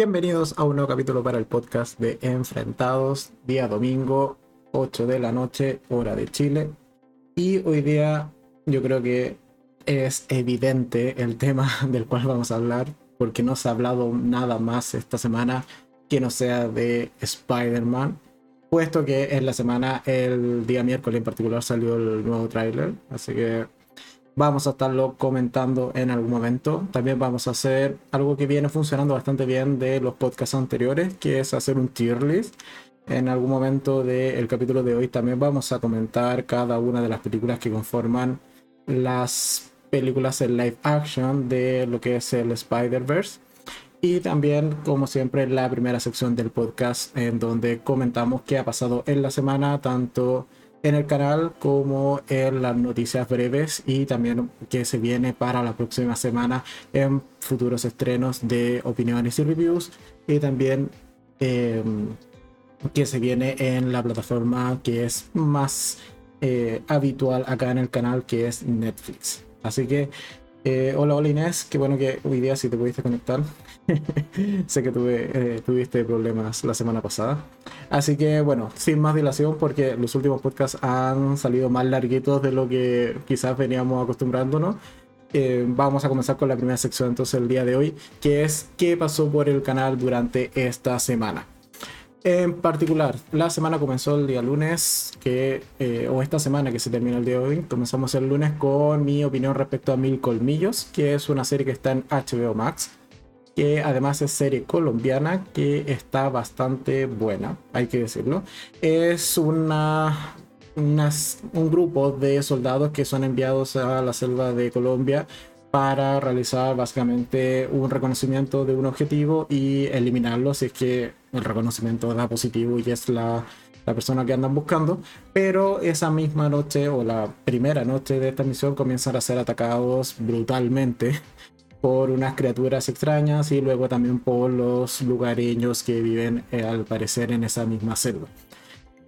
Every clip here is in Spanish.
Bienvenidos a un nuevo capítulo para el podcast de Enfrentados, día domingo, 8 de la noche, hora de Chile. Y hoy día yo creo que es evidente el tema del cual vamos a hablar, porque no se ha hablado nada más esta semana que no sea de Spider-Man, puesto que en la semana, el día miércoles en particular, salió el nuevo tráiler, así que vamos a estarlo comentando en algún momento. También vamos a hacer algo que viene funcionando bastante bien de los podcasts anteriores, que es hacer un tier list. En algún momento del capítulo de hoy también vamos a comentar cada una de las películas que conforman las películas en live action de lo que es el Spider-Verse. Y también, como siempre, la primera sección del podcast en donde comentamos qué ha pasado en la semana, tanto en el canal como en las noticias breves y también que se viene para la próxima semana en futuros estrenos de opiniones y reviews y también em, que se viene en la plataforma que es más eh, habitual acá en el canal que es Netflix. Así que eh, hola, hola Inés, qué bueno que hoy día sí te pudiste conectar. sé que tuve, eh, tuviste problemas la semana pasada. Así que bueno, sin más dilación, porque los últimos podcasts han salido más larguitos de lo que quizás veníamos acostumbrándonos. Eh, vamos a comenzar con la primera sección entonces el día de hoy, que es qué pasó por el canal durante esta semana. En particular, la semana comenzó el día lunes, que, eh, o esta semana que se termina el día de hoy, comenzamos el lunes con mi opinión respecto a Mil Colmillos, que es una serie que está en HBO Max, que además es serie colombiana, que está bastante buena, hay que decirlo. Es una, un grupo de soldados que son enviados a la selva de Colombia para realizar básicamente un reconocimiento de un objetivo y eliminarlo si es que el reconocimiento da positivo y es la, la, persona que andan buscando. Pero esa misma noche o la primera noche de esta misión comienzan a ser atacados brutalmente por unas criaturas extrañas y luego también por los lugareños que viven eh, al parecer en esa misma selva.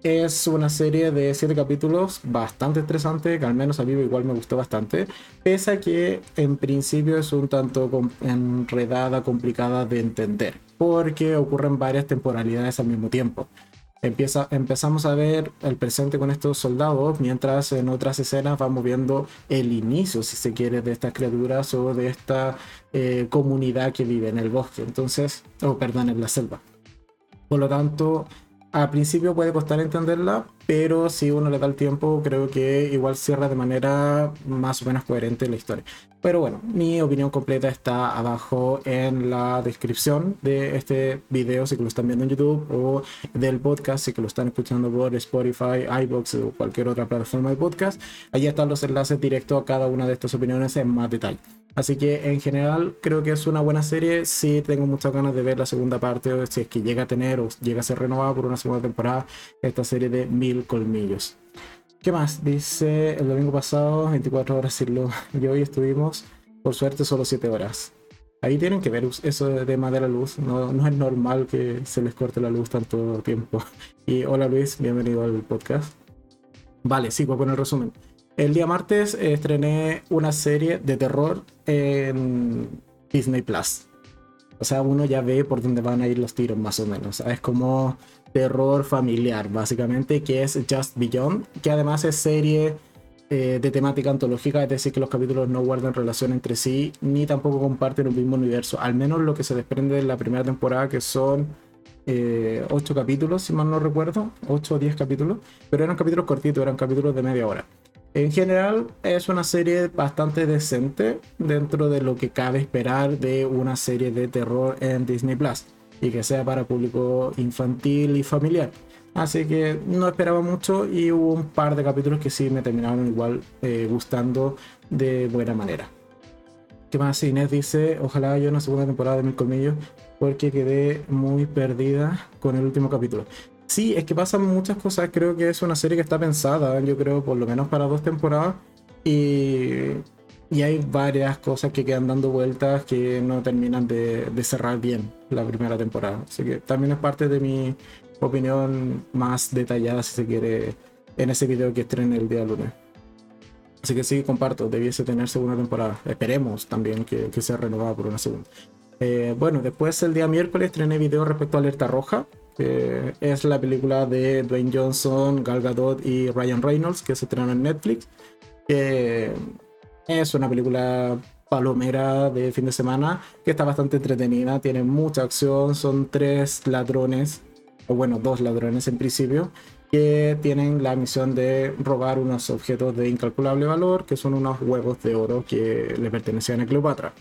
Es una serie de siete capítulos bastante estresante, que al menos a mí igual me gustó bastante, pese a que en principio es un tanto enredada, complicada de entender, porque ocurren varias temporalidades al mismo tiempo. Empieza, empezamos a ver el presente con estos soldados, mientras en otras escenas vamos viendo el inicio, si se quiere, de estas criaturas o de esta eh, comunidad que vive en el bosque, entonces, o oh, perdón, en la selva. Por lo tanto, al principio puede costar entenderla, pero si uno le da el tiempo, creo que igual cierra de manera más o menos coherente la historia. Pero bueno, mi opinión completa está abajo en la descripción de este video si lo están viendo en YouTube o del podcast si lo están escuchando por Spotify, iBox o cualquier otra plataforma de podcast. Allí están los enlaces directos a cada una de estas opiniones en más detalle. Así que en general creo que es una buena serie. Sí tengo muchas ganas de ver la segunda parte, o si es que llega a tener o llega a ser renovada por una segunda temporada esta serie de Mil Colmillos. ¿Qué más? Dice el domingo pasado, 24 horas sin luz. Y hoy estuvimos, por suerte, solo 7 horas. Ahí tienen que ver eso de tema de la luz. No, no es normal que se les corte la luz tanto tiempo. Y hola Luis, bienvenido al podcast. Vale, sigo con el resumen. El día martes estrené una serie de terror en Disney Plus. O sea, uno ya ve por dónde van a ir los tiros más o menos. Es como terror familiar, básicamente, que es Just Beyond, que además es serie eh, de temática antológica, es decir, que los capítulos no guardan relación entre sí, ni tampoco comparten un mismo universo. Al menos lo que se desprende de la primera temporada, que son eh, 8 capítulos, si mal no recuerdo, 8 o 10 capítulos, pero eran capítulos cortitos, eran capítulos de media hora. En general es una serie bastante decente dentro de lo que cabe esperar de una serie de terror en Disney Plus y que sea para público infantil y familiar. Así que no esperaba mucho y hubo un par de capítulos que sí me terminaron igual eh, gustando de buena manera. ¿Qué más? Inés dice, ojalá haya una segunda temporada de Mil Colmillos porque quedé muy perdida con el último capítulo. Sí, es que pasan muchas cosas. Creo que es una serie que está pensada, yo creo, por lo menos para dos temporadas. Y, y hay varias cosas que quedan dando vueltas que no terminan de, de, cerrar bien la primera temporada. Así que también es parte de mi opinión más detallada, si se quiere, en ese video que estrene el día lunes. Así que sí, comparto, debiese tener segunda temporada. Esperemos también que, que sea renovada por una segunda. Eh, bueno, después el día miércoles estrené video respecto a Alerta Roja, es la película de Dwayne Johnson, Gal Gadot y Ryan Reynolds, que se estrenó en Netflix. Es una película palomera de fin de semana que está bastante entretenida, tiene mucha acción, son tres ladrones, o bueno, dos ladrones en principio, que tienen la misión de robar unos objetos de incalculable valor, que son unos huevos de oro que le pertenecían a Cleopatra.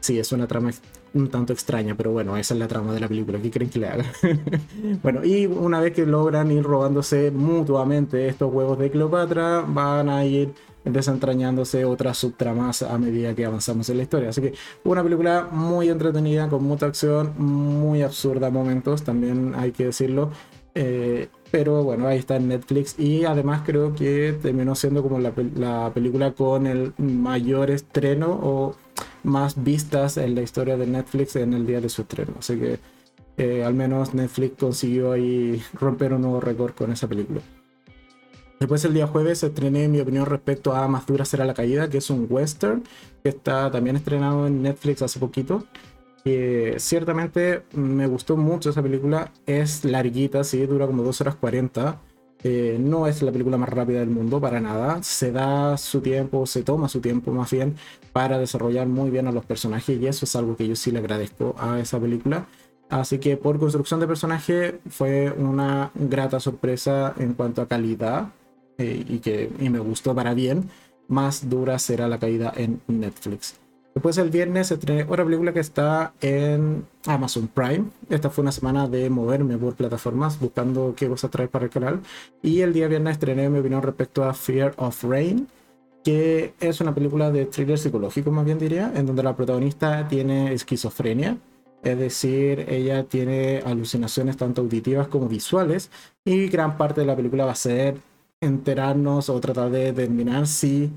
Sí, es una trama un tanto extraña, pero bueno, esa es la trama de la película. ¿Qué creen que le haga? bueno, y una vez que logran ir robándose mutuamente estos huevos de Cleopatra, van a ir desentrañándose otras subtramas a medida que avanzamos en la historia. Así que una película muy entretenida, con mucha acción, muy absurda momentos, también hay que decirlo. Eh, pero bueno, ahí está en Netflix y además creo que terminó siendo como la, la película con el mayor estreno o más vistas en la historia de Netflix en el día de su estreno. Así que eh, al menos Netflix consiguió ahí romper un nuevo récord con esa película. Después el día jueves estrené mi opinión respecto a Más dura será la caída, que es un western que está también estrenado en Netflix hace poquito. que ciertamente me gustó mucho esa película. Es larguita, sí, dura como 2 horas 40 eh, no es la película más rápida del mundo para nada. Se da su tiempo, se toma su tiempo más bien para desarrollar muy bien a los personajes y eso es algo que yo sí le agradezco a esa película. Así que por construcción de personaje fue una grata sorpresa en cuanto a calidad eh, y que y me gustó para bien. Más dura será la caída en Netflix. Después el viernes estrené otra película que está en Amazon Prime. Esta fue una semana de moverme por plataformas buscando qué cosas traer para el canal. Y el día viernes estrené mi opinión respecto a Fear of Rain, que es una película de thriller psicológico, más bien diría, en donde la protagonista tiene esquizofrenia. Es decir, ella tiene alucinaciones tanto auditivas como visuales. Y gran parte de la película va a ser enterarnos o tratar de determinar si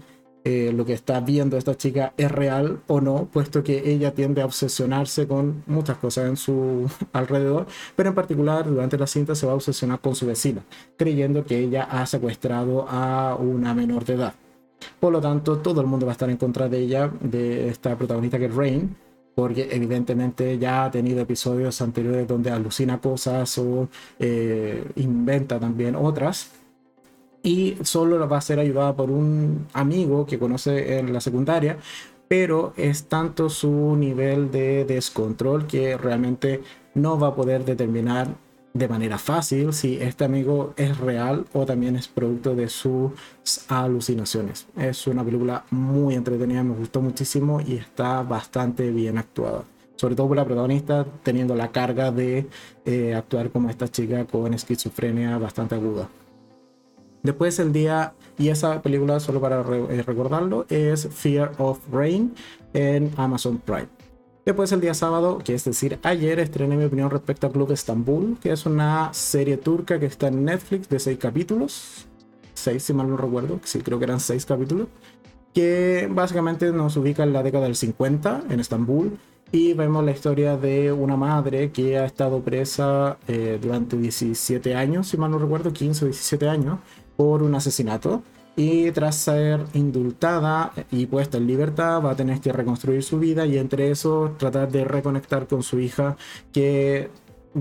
eh, lo que está viendo esta chica es real o no, puesto que ella tiende a obsesionarse con muchas cosas en su alrededor, pero en particular durante la cinta se va a obsesionar con su vecina, creyendo que ella ha secuestrado a una menor de edad. Por lo tanto, todo el mundo va a estar en contra de ella, de esta protagonista que es Rain, porque evidentemente ya ha tenido episodios anteriores donde alucina cosas o eh, inventa también otras y solo va a ser ayudada por un amigo que conoce en la secundaria, pero es tanto su nivel de descontrol que realmente no va a poder determinar de manera fácil si este amigo es real o también es producto de sus alucinaciones. Es una película muy entretenida, me gustó muchísimo y está bastante bien actuada. Sobre todo por la protagonista teniendo la carga de eh, actuar como esta chica con esquizofrenia bastante aguda. Después el día, y esa película solo para eh, recordarlo, es Fear of Rain en Amazon Prime. Después el día sábado, que es decir, ayer estrené mi opinión respecto a Club Estambul, que es una serie turca que está en Netflix de seis capítulos. Seis, si mal no recuerdo, sí, creo que eran seis capítulos. Que básicamente nos ubica en la década del 50 en Estambul. Y vemos la historia de una madre que ha estado presa eh, durante 17 años, si mal no recuerdo, 15 o 17 años, por un asesinato y tras ser indultada y puesta en libertad va a tener que reconstruir su vida y entre eso tratar de reconectar con su hija que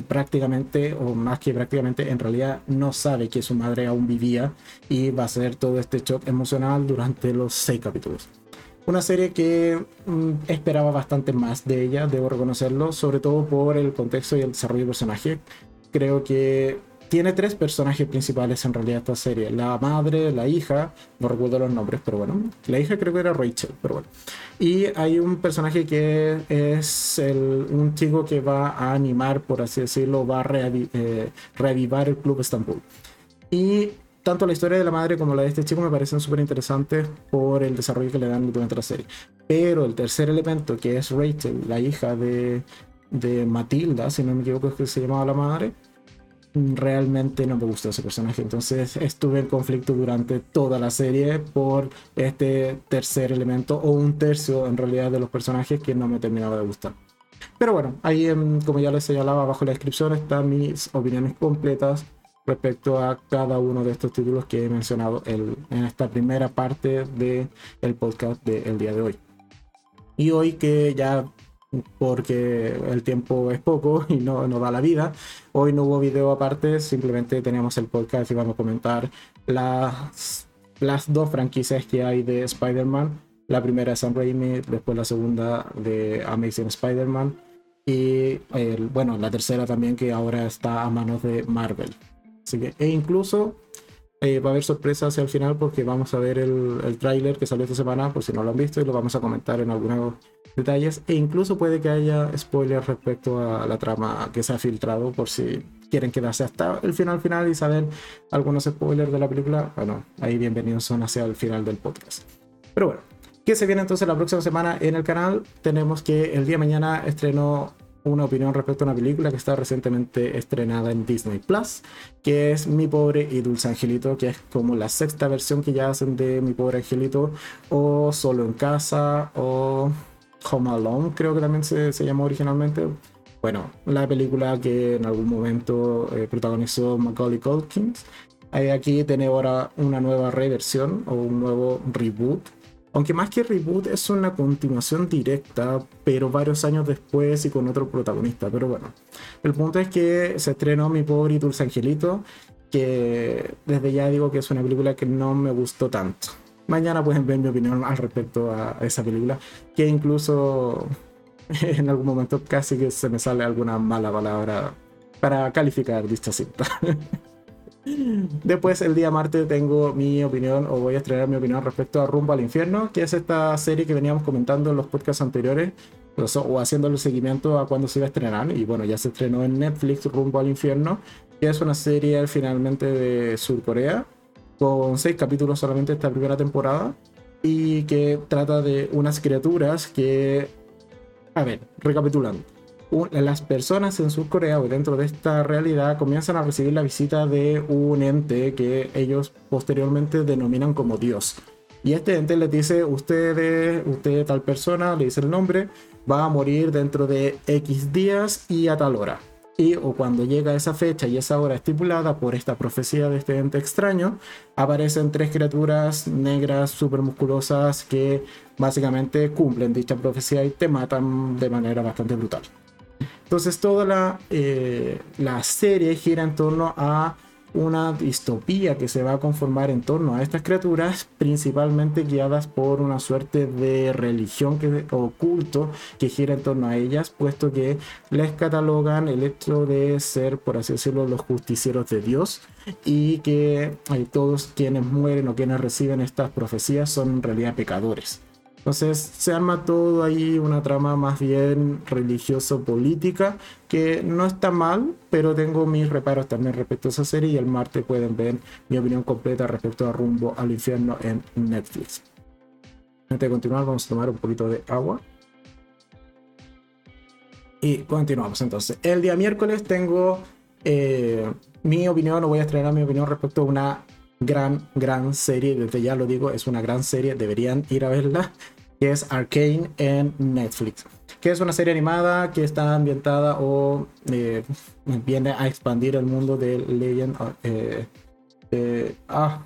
prácticamente o más que prácticamente en realidad no sabe que su madre aún vivía y va a ser todo este shock emocional durante los seis capítulos. Una serie que mm, esperaba bastante más de ella, debo reconocerlo, sobre todo por el contexto y el desarrollo del personaje. Creo que tiene tres personajes principales en realidad esta serie. La madre, la hija, no recuerdo los nombres, pero bueno. La hija creo que era Rachel, pero bueno. Y hay un personaje que es un chico que va a animar, por así decirlo, va a eh, reavivar el Club Estambul. Y tanto la historia de la madre como la de este chico me parecen súper interesantes por el desarrollo que le dan durante la serie. Pero el tercer elemento, que es Rachel, la hija de, de Matilda, si no me equivoco es que se llamaba la madre, realmente no me gustó ese personaje. Entonces estuve en conflicto durante toda la serie por este tercer elemento o un tercio en realidad de los personajes que no me terminaba de gustar. Pero bueno, ahí como ya les señalaba abajo en la descripción están mis opiniones completas respecto a cada uno de estos títulos que he mencionado en esta primera parte del el podcast del día de hoy. Y hoy que ya porque el tiempo es poco y no nos da la vida. Hoy no hubo video aparte, simplemente teníamos el podcast y vamos a comentar las, las dos franquicias que hay de Spider-Man. La primera es Sam Raimi, después la segunda de Amazing Spider-Man y bueno, la tercera también que ahora está a manos de Marvel. Así que, e incluso eh, va a haber sorpresas hacia el final porque vamos a ver el, el tráiler que salió esta semana, por si no lo han visto, y lo vamos a comentar en algunos detalles. E incluso puede que haya spoilers respecto a la trama que se ha filtrado, por si quieren quedarse hasta el final final y saber algunos spoilers de la película. Bueno, ahí bienvenidos son hacia el final del podcast. Pero bueno, ¿qué se viene entonces la próxima semana en el canal? Tenemos que el día de mañana estrenó una opinión respecto a una película que está recientemente estrenada en Disney Plus, que es Mi Pobre y Dulce Angelito, que es como la sexta versión que ya hacen de Mi Pobre Angelito, o Solo en Casa, o Home Alone, creo que también se, se llamó originalmente. Bueno, la película que en algún momento eh, protagonizó Macaulay Culkin. aquí tiene ahora una nueva reversión o un nuevo reboot aunque más que reboot es una continuación directa, pero varios años después y con otro protagonista. Pero bueno, el punto es que se estrenó Mi Pobre y Dulce Angelito, que desde ya digo que es una película que no me gustó tanto. Mañana pueden ver mi opinión al respecto a esa película, que incluso en algún momento casi que se me sale alguna mala palabra para calificar dicha cinta. Después, el día martes, tengo mi opinión, o voy a estrenar mi opinión respecto a Rumbo al Infierno, que es esta serie que veníamos comentando en los podcasts anteriores, o haciéndole seguimiento a cuando se iba a estrenar. Y bueno, ya se estrenó en Netflix Rumbo al Infierno, que es una serie finalmente de Surcorea, con seis capítulos solamente esta primera temporada, y que trata de unas criaturas que. A ver, recapitulando las personas en Surcorea o dentro de esta realidad comienzan a recibir la visita de un ente que ellos posteriormente denominan como Dios. Y este ente les dice, usted, usted tal persona, le dice el nombre, va a morir dentro de X días y a tal hora. Y o cuando llega esa fecha y esa hora estipulada por esta profecía de este ente extraño, aparecen tres criaturas negras super musculosas que básicamente cumplen dicha profecía y te matan de manera bastante brutal. Entonces toda la, eh, la serie gira en torno a una distopía que se va a conformar en torno a estas criaturas, principalmente guiadas por una suerte de religión que, o culto que gira en torno a ellas, puesto que les catalogan el hecho de ser, por así decirlo, los justicieros de Dios y que hay todos quienes mueren o quienes reciben estas profecías son en realidad pecadores. Entonces se arma todo ahí una trama más bien religioso-política que no está mal, pero tengo mis reparos también respecto a esa serie y el martes pueden ver mi opinión completa respecto a Rumbo al Infierno en Netflix. Antes de continuar vamos a tomar un poquito de agua. Y continuamos entonces. El día miércoles tengo eh, mi opinión, o voy a estrenar mi opinión respecto a una gran, gran serie. Desde ya lo digo, es una gran serie. Deberían ir a verla que es Arcane en Netflix, que es una serie animada que está ambientada o eh, viene a expandir el mundo de Legend eh, de, ah,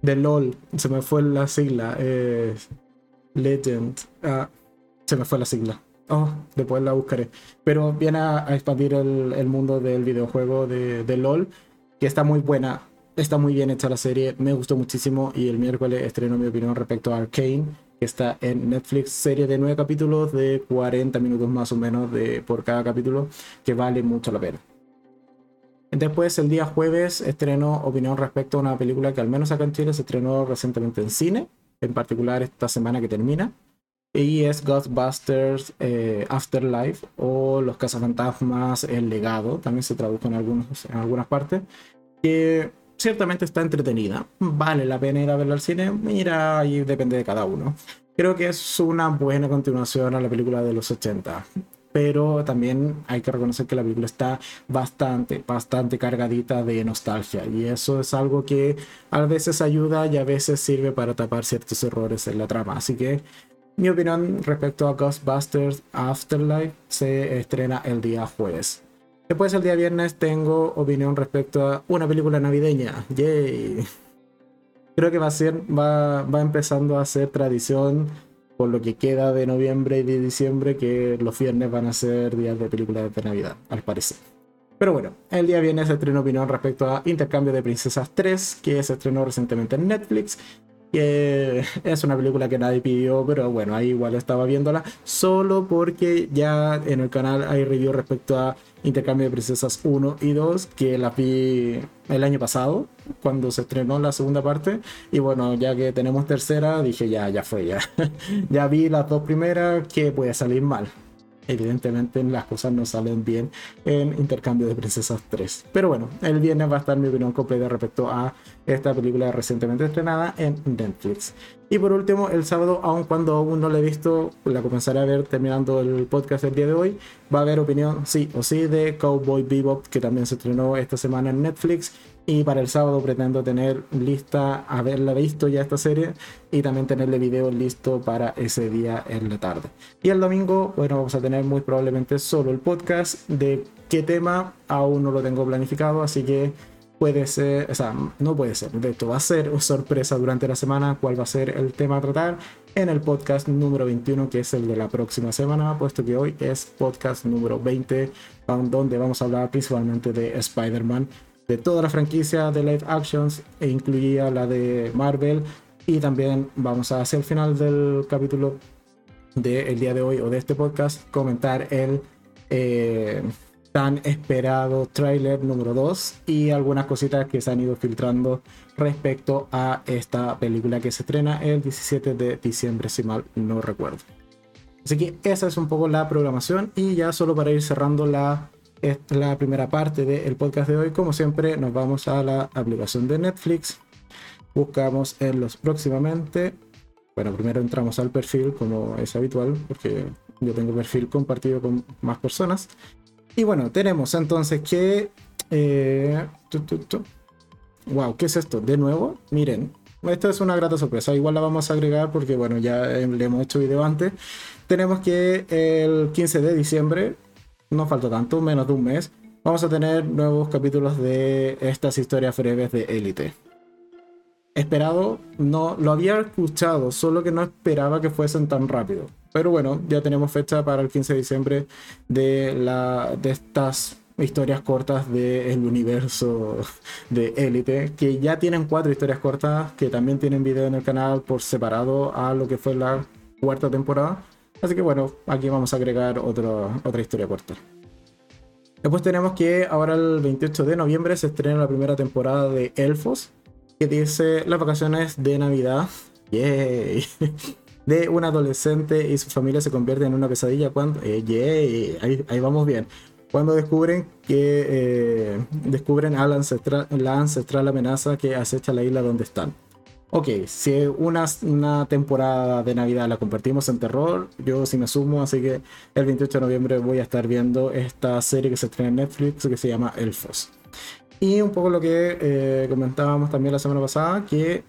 de LOL, se me fue la sigla, eh, Legend, ah, se me fue la sigla. Oh, después la buscaré. Pero viene a, expandir el, mundo del videojuego de, de LOL, que está muy buena está muy bien hecha la serie, me gustó muchísimo y el miércoles estreno mi opinión respecto a Arcane, que está en Netflix, serie de nueve capítulos de 40 minutos más o menos de, por cada capítulo, que vale mucho la pena. Después, el día jueves, estreno opinión respecto a una película que al menos acá en Chile se estrenó recientemente en cine, en particular esta semana que termina, y es Ghostbusters eh, Afterlife o Los Cazafantasmas El Legado, también se tradujo en, algunos, en algunas partes, que ciertamente está entretenida. Vale la pena ir a verla al cine. Mira, ahí depende de cada uno. Creo que es una buena continuación a la película de los 80. Pero también hay que reconocer que la película está bastante, bastante cargadita de nostalgia. Y eso es algo que a veces ayuda y a veces sirve para tapar ciertos errores en la trama. Así que mi opinión respecto a Ghostbusters Afterlife se estrena el día jueves. Después el día viernes tengo opinión respecto a una película navideña. Yay. Creo que va a ser, va, va empezando a ser tradición por lo que queda de noviembre y de diciembre, que los viernes van a ser días de películas de Navidad, al parecer. Pero bueno, el día viernes se estrenó opinión respecto a Intercambio de Princesas 3, que se estrenó recientemente en Netflix que es una película que nadie pidió, pero bueno, ahí igual estaba viéndola, solo porque ya en el canal hay review respecto a Intercambio de Princesas 1 y 2, que la vi el año pasado, cuando se estrenó la segunda parte, y bueno, ya que tenemos tercera, dije ya, ya fue, ya, ya vi las dos primeras, que puede salir mal evidentemente las cosas no salen bien en Intercambio de Princesas 3. Pero bueno, el viernes va a estar mi opinión completa respecto a esta película recientemente estrenada en Netflix. Y por último, el sábado, aun cuando aún no la he visto, la comenzaré a ver terminando el podcast el día de hoy, va a haber opinión sí o sí de Cowboy Bebop, que también se estrenó esta semana en Netflix y para el sábado pretendo tener lista, haberla visto ya esta serie y también tenerle video listo para ese día en la tarde. Y el domingo, bueno, vamos a tener muy probablemente solo el podcast de qué tema aún no lo tengo planificado, así que puede ser, o sea, no puede ser, de hecho va a ser sorpresa durante la semana cuál va a ser el tema a tratar en el podcast número 21, que es el de la próxima semana, puesto que hoy es podcast número 20, donde vamos a hablar principalmente de Spider-Man de toda la franquicia de live actions e incluía la de Marvel. Y también vamos a hacia el final del capítulo del día de hoy o de este podcast comentar el eh, tan esperado trailer número 2 y algunas cositas que se han ido filtrando respecto a esta película que se estrena el 17 de diciembre si mal no recuerdo. Así que esa es un poco la programación y ya solo para ir cerrando la es la primera parte del podcast de hoy. Como siempre, nos vamos a la aplicación de Netflix. Buscamos en los próximamente. Bueno, primero entramos al perfil, como es habitual, porque yo tengo perfil compartido con más personas. Y bueno, tenemos entonces que. Eh, wow, ¿qué es esto? De nuevo, miren, esta es una grata sorpresa. Igual la vamos a agregar porque, bueno, ya le hemos hecho video antes. Tenemos que el 15 de diciembre no falta tanto, menos de un mes, vamos a tener nuevos capítulos de estas historias breves de Élite. Esperado, no lo había escuchado, solo que no esperaba que fuesen tan rápido. Pero bueno, ya tenemos fecha para el 15 de diciembre de, estas historias cortas del universo de Élite, que ya tienen cuatro historias cortas, que también tienen video en el canal por separado a lo que fue la cuarta temporada. Así que bueno, aquí vamos a agregar otra historia corta. Después tenemos que ahora el 28 de noviembre se estrena la primera temporada de Elfos, que dice las vacaciones de Navidad. Yay. De un adolescente y su familia se convierten en una pesadilla cuando... Eh, yay. Ahí, vamos bien. Cuando descubren que eh, descubren a la ancestral, la ancestral amenaza que acecha la isla donde están ok, si una, una temporada de Navidad la compartimos en terror, yo sí me sumo, así que el 28 de noviembre voy a estar viendo esta serie que se estrena en Netflix que se llama Elfos. Y un poco lo que eh, comentábamos también la semana pasada, que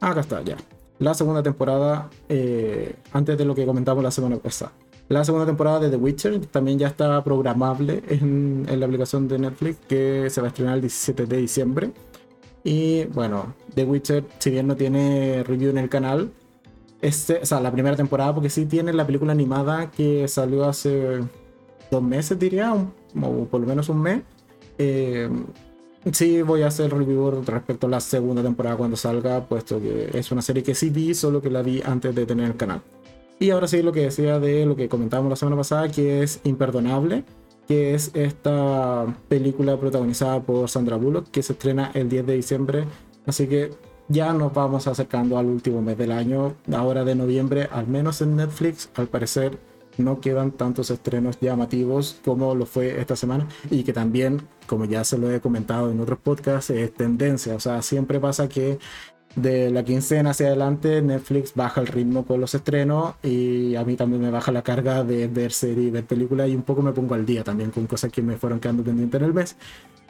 acá está ya. La segunda temporada, eh, antes de lo que comentamos la semana pasada. La segunda temporada de The Witcher también ya está programable en, en la aplicación de Netflix que se va a estrenar el 17 de diciembre. Y bueno, The Witcher, si bien no tiene review en el canal, este, o sea, la primera temporada, porque sí tiene la película animada que salió hace dos meses, diría, o por lo menos un mes. Eh, sí voy a hacer review respecto a la segunda temporada cuando salga, puesto que es una serie que sí vi, solo que la vi antes de tener el canal. Y ahora sí lo que decía de lo que comentábamos la semana pasada, que es imperdonable que es esta película protagonizada por Sandra Bullock, que se estrena el 10 de diciembre. Así que ya nos vamos acercando al último mes del año, ahora de noviembre, al menos en Netflix, al parecer no quedan tantos estrenos llamativos como lo fue esta semana. Y que también, como ya se lo he comentado en otros podcasts, es tendencia, o sea, siempre pasa que de la quincena hacia adelante, Netflix baja el ritmo con los estrenos y a mí también me baja la carga de ver series, ver películas y un poco me pongo al día también con cosas que me fueron quedando pendientes en el mes.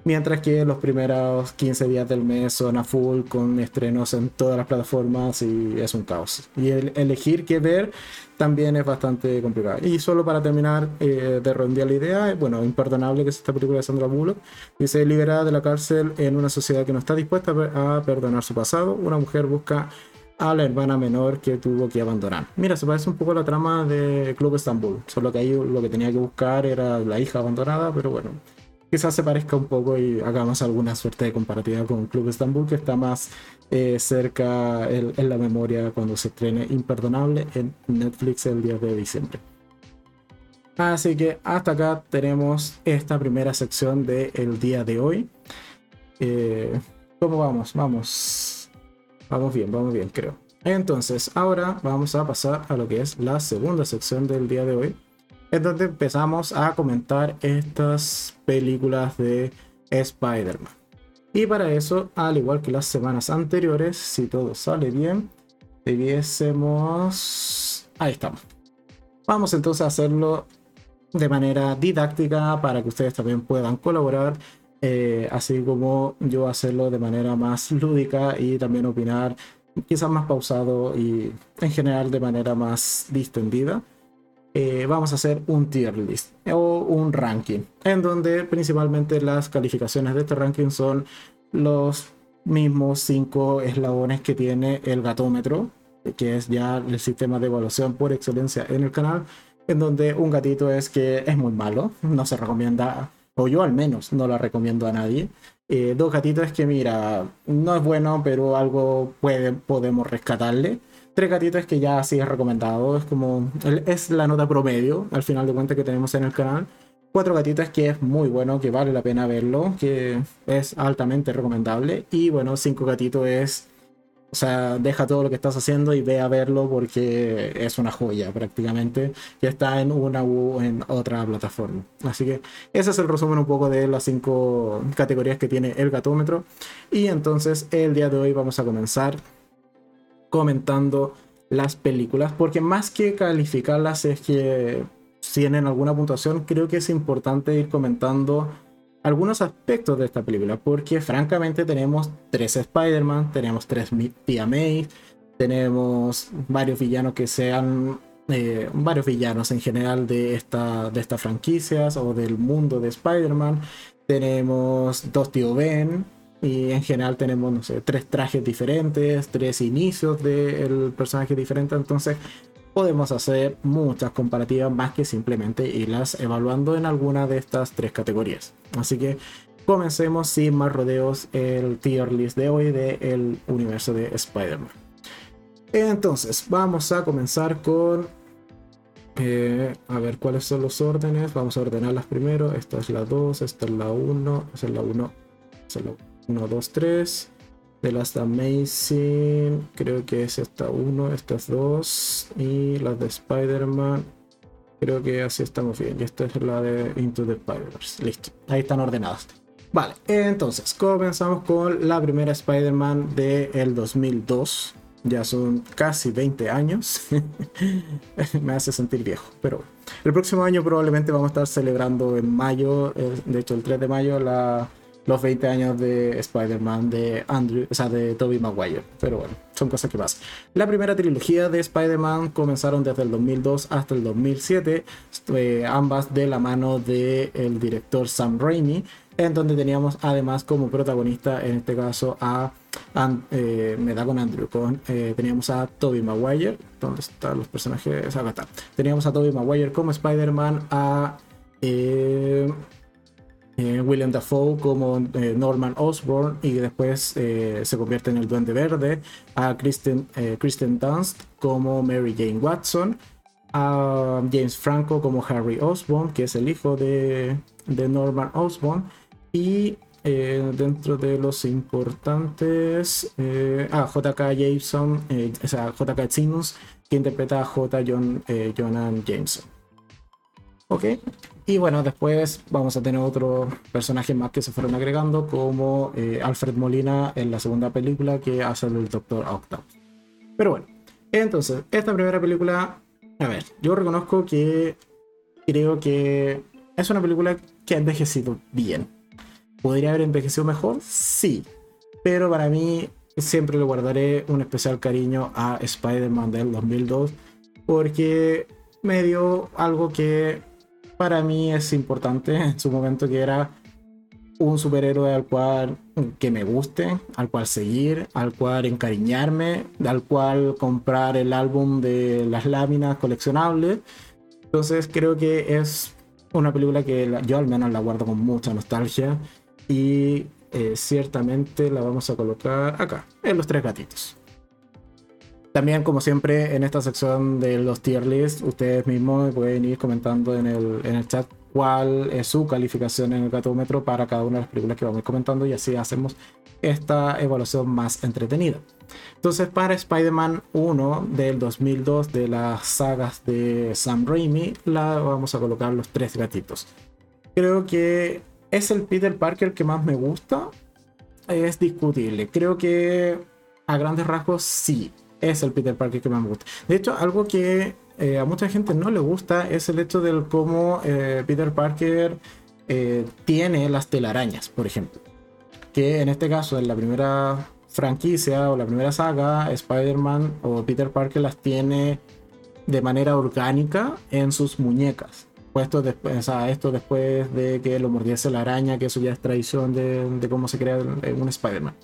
Mientras que los primeros 15 días del mes son a full con estrenos en todas las plataformas y es un caos. Y el elegir qué ver también es bastante complicado. Y solo para terminar eh, de redondear la idea, bueno, imperdonable que es esta película de Sandra Bullock. Dice, liberada de la cárcel en una sociedad que no está dispuesta a perdonar su pasado, una mujer busca a la hermana menor que tuvo que abandonar. Mira, se parece un poco a la trama de Club Estambul, solo que ahí lo que tenía que buscar era la hija abandonada, pero bueno, quizás se parezca un poco y hagamos alguna suerte de comparativa con Club Estambul, que está más eh, cerca en, la memoria cuando se estrene Imperdonable en Netflix el 10 de diciembre. Así que hasta acá tenemos esta primera sección del día de hoy. Eh, ¿Cómo vamos? Vamos. Vamos bien, vamos bien, creo. Entonces, ahora vamos a pasar a lo que es la segunda sección del día de hoy, en donde empezamos a comentar estas películas de Spider-Man. Y para eso, al igual que las semanas anteriores, si todo sale bien, debiésemos... Ahí estamos. Vamos entonces a hacerlo de manera didáctica para que ustedes también puedan colaborar eh, así como yo hacerlo de manera más lúdica y también opinar quizás más pausado y en general de manera más distendida. Eh, vamos a hacer un tier list o un ranking en donde principalmente las calificaciones de este ranking son los mismos cinco eslabones que tiene el gatómetro que es ya el sistema de evaluación por excelencia en el canal en donde un gatito es que es muy malo no se recomienda o yo al menos no la recomiendo a nadie. Eh, dos gatitos que mira, no es bueno, pero algo puede, podemos rescatarle. Tres gatitos que ya sí es recomendado, es como, es la nota promedio al final de cuentas que tenemos en el canal. Cuatro gatitos que es muy bueno, que vale la pena verlo, que es altamente recomendable. Y bueno, cinco gatitos es o sea, deja todo lo que estás haciendo y ve a verlo porque es una joya prácticamente que está en una u en otra plataforma. Así que ese es el resumen un poco de las cinco categorías que tiene el gatómetro. Y entonces el día de hoy vamos a comenzar comentando las películas porque más que calificarlas es que tienen alguna puntuación creo que es importante ir comentando algunos aspectos de esta película, porque francamente tenemos tres Spider-Man, tenemos tres Tia May, tenemos varios villanos que sean eh, varios villanos en general de esta de estas franquicias o del mundo de Spider-Man. Tenemos dos tío Ben y en general tenemos no sé, tres trajes diferentes, tres inicios del personaje diferente, entonces podemos hacer muchas comparativas más que simplemente irlas evaluando en alguna de estas tres categorías. Así que comencemos sin más rodeos el tier list de hoy del universo de Spider-Man. Entonces, vamos a comenzar con... Eh, a ver cuáles son los órdenes. Vamos a ordenarlas primero. Esta es la 2, esta es la 1, esta es la 1, esta es la 1, 2, 3. The Last Amazing, creo que es esta 1, estas dos. Y las de Spider-Man, creo que así estamos bien. Y esta es la de Into the Spider-Verse. Listo, ahí están ordenadas. Vale, entonces comenzamos con la primera Spider-Man del 2002. Ya son casi 20 años. Me hace sentir viejo, pero el próximo año probablemente vamos a estar celebrando en mayo, eh, de hecho el 3 de mayo, la los 20 años de Spider-Man de Andrew, o sea, de Tobey Maguire. Pero bueno, son cosas que pasan. La primera trilogía de Spider-Man comenzaron desde el 2002 hasta el 2007, eh, ambas de la mano del el director Sam Raimi, en donde teníamos además como protagonista, en este caso, a. Eh, me da con Andrew, con, eh, teníamos a Tobey Maguire, ¿dónde están los personajes? Acá está. Teníamos a Tobey Maguire como Spider-Man, a eh, William Dafoe como eh, Norman Osborn y después eh, se convierte en el Duende Verde, a Kristen, Kristen Dunst como Mary Jane Watson, a James Franco como Harry Osborn, que es el hijo de, Norman Osborn, y dentro de los importantes, a JK Jameson, o sea, JK Simmons, que interpreta a J. John, Jonan Jameson. Ok, y bueno, después vamos a tener otros personajes más que se fueron agregando, como eh, Alfred Molina en la segunda película que hace el Doctor Octopus. Pero bueno, entonces, esta primera película, a ver, yo reconozco que creo que es una película que ha envejecido bien. ¿Podría haber envejecido mejor? Sí, pero para mí siempre le guardaré un especial cariño a Spider-Man del 2002 porque me dio algo que para mí es importante en su momento que era un superhéroe al cual que me guste, al cual seguir, al cual encariñarme, al cual comprar el álbum de las láminas coleccionables. Entonces creo que es una película que yo al menos la guardo con mucha nostalgia y eh, ciertamente la vamos a colocar acá, en los tres gatitos. También, como siempre, en esta sección de los tier list, ustedes mismos pueden ir comentando en el, en el chat cuál es su calificación en el gatómetro para cada una de las películas que vamos comentando y así hacemos esta evaluación más entretenida. Entonces, para Spider-Man 1 del 2002 de las sagas de Sam Raimi, la vamos a colocar los tres gatitos. Creo que es el Peter Parker que más me gusta. Es discutible. Creo que a grandes rasgos sí es el Peter Parker que más me gusta. De hecho, algo que eh, a mucha gente no le gusta es el hecho de cómo eh, Peter Parker eh, tiene las telarañas, por ejemplo. Que en este caso, en la primera franquicia o la primera saga, Spider-Man o Peter Parker las tiene de manera orgánica en sus muñecas. Puesto después, o sea, esto después de que lo mordiese la araña, que eso ya es tradición de, de cómo se crea un Spider-Man.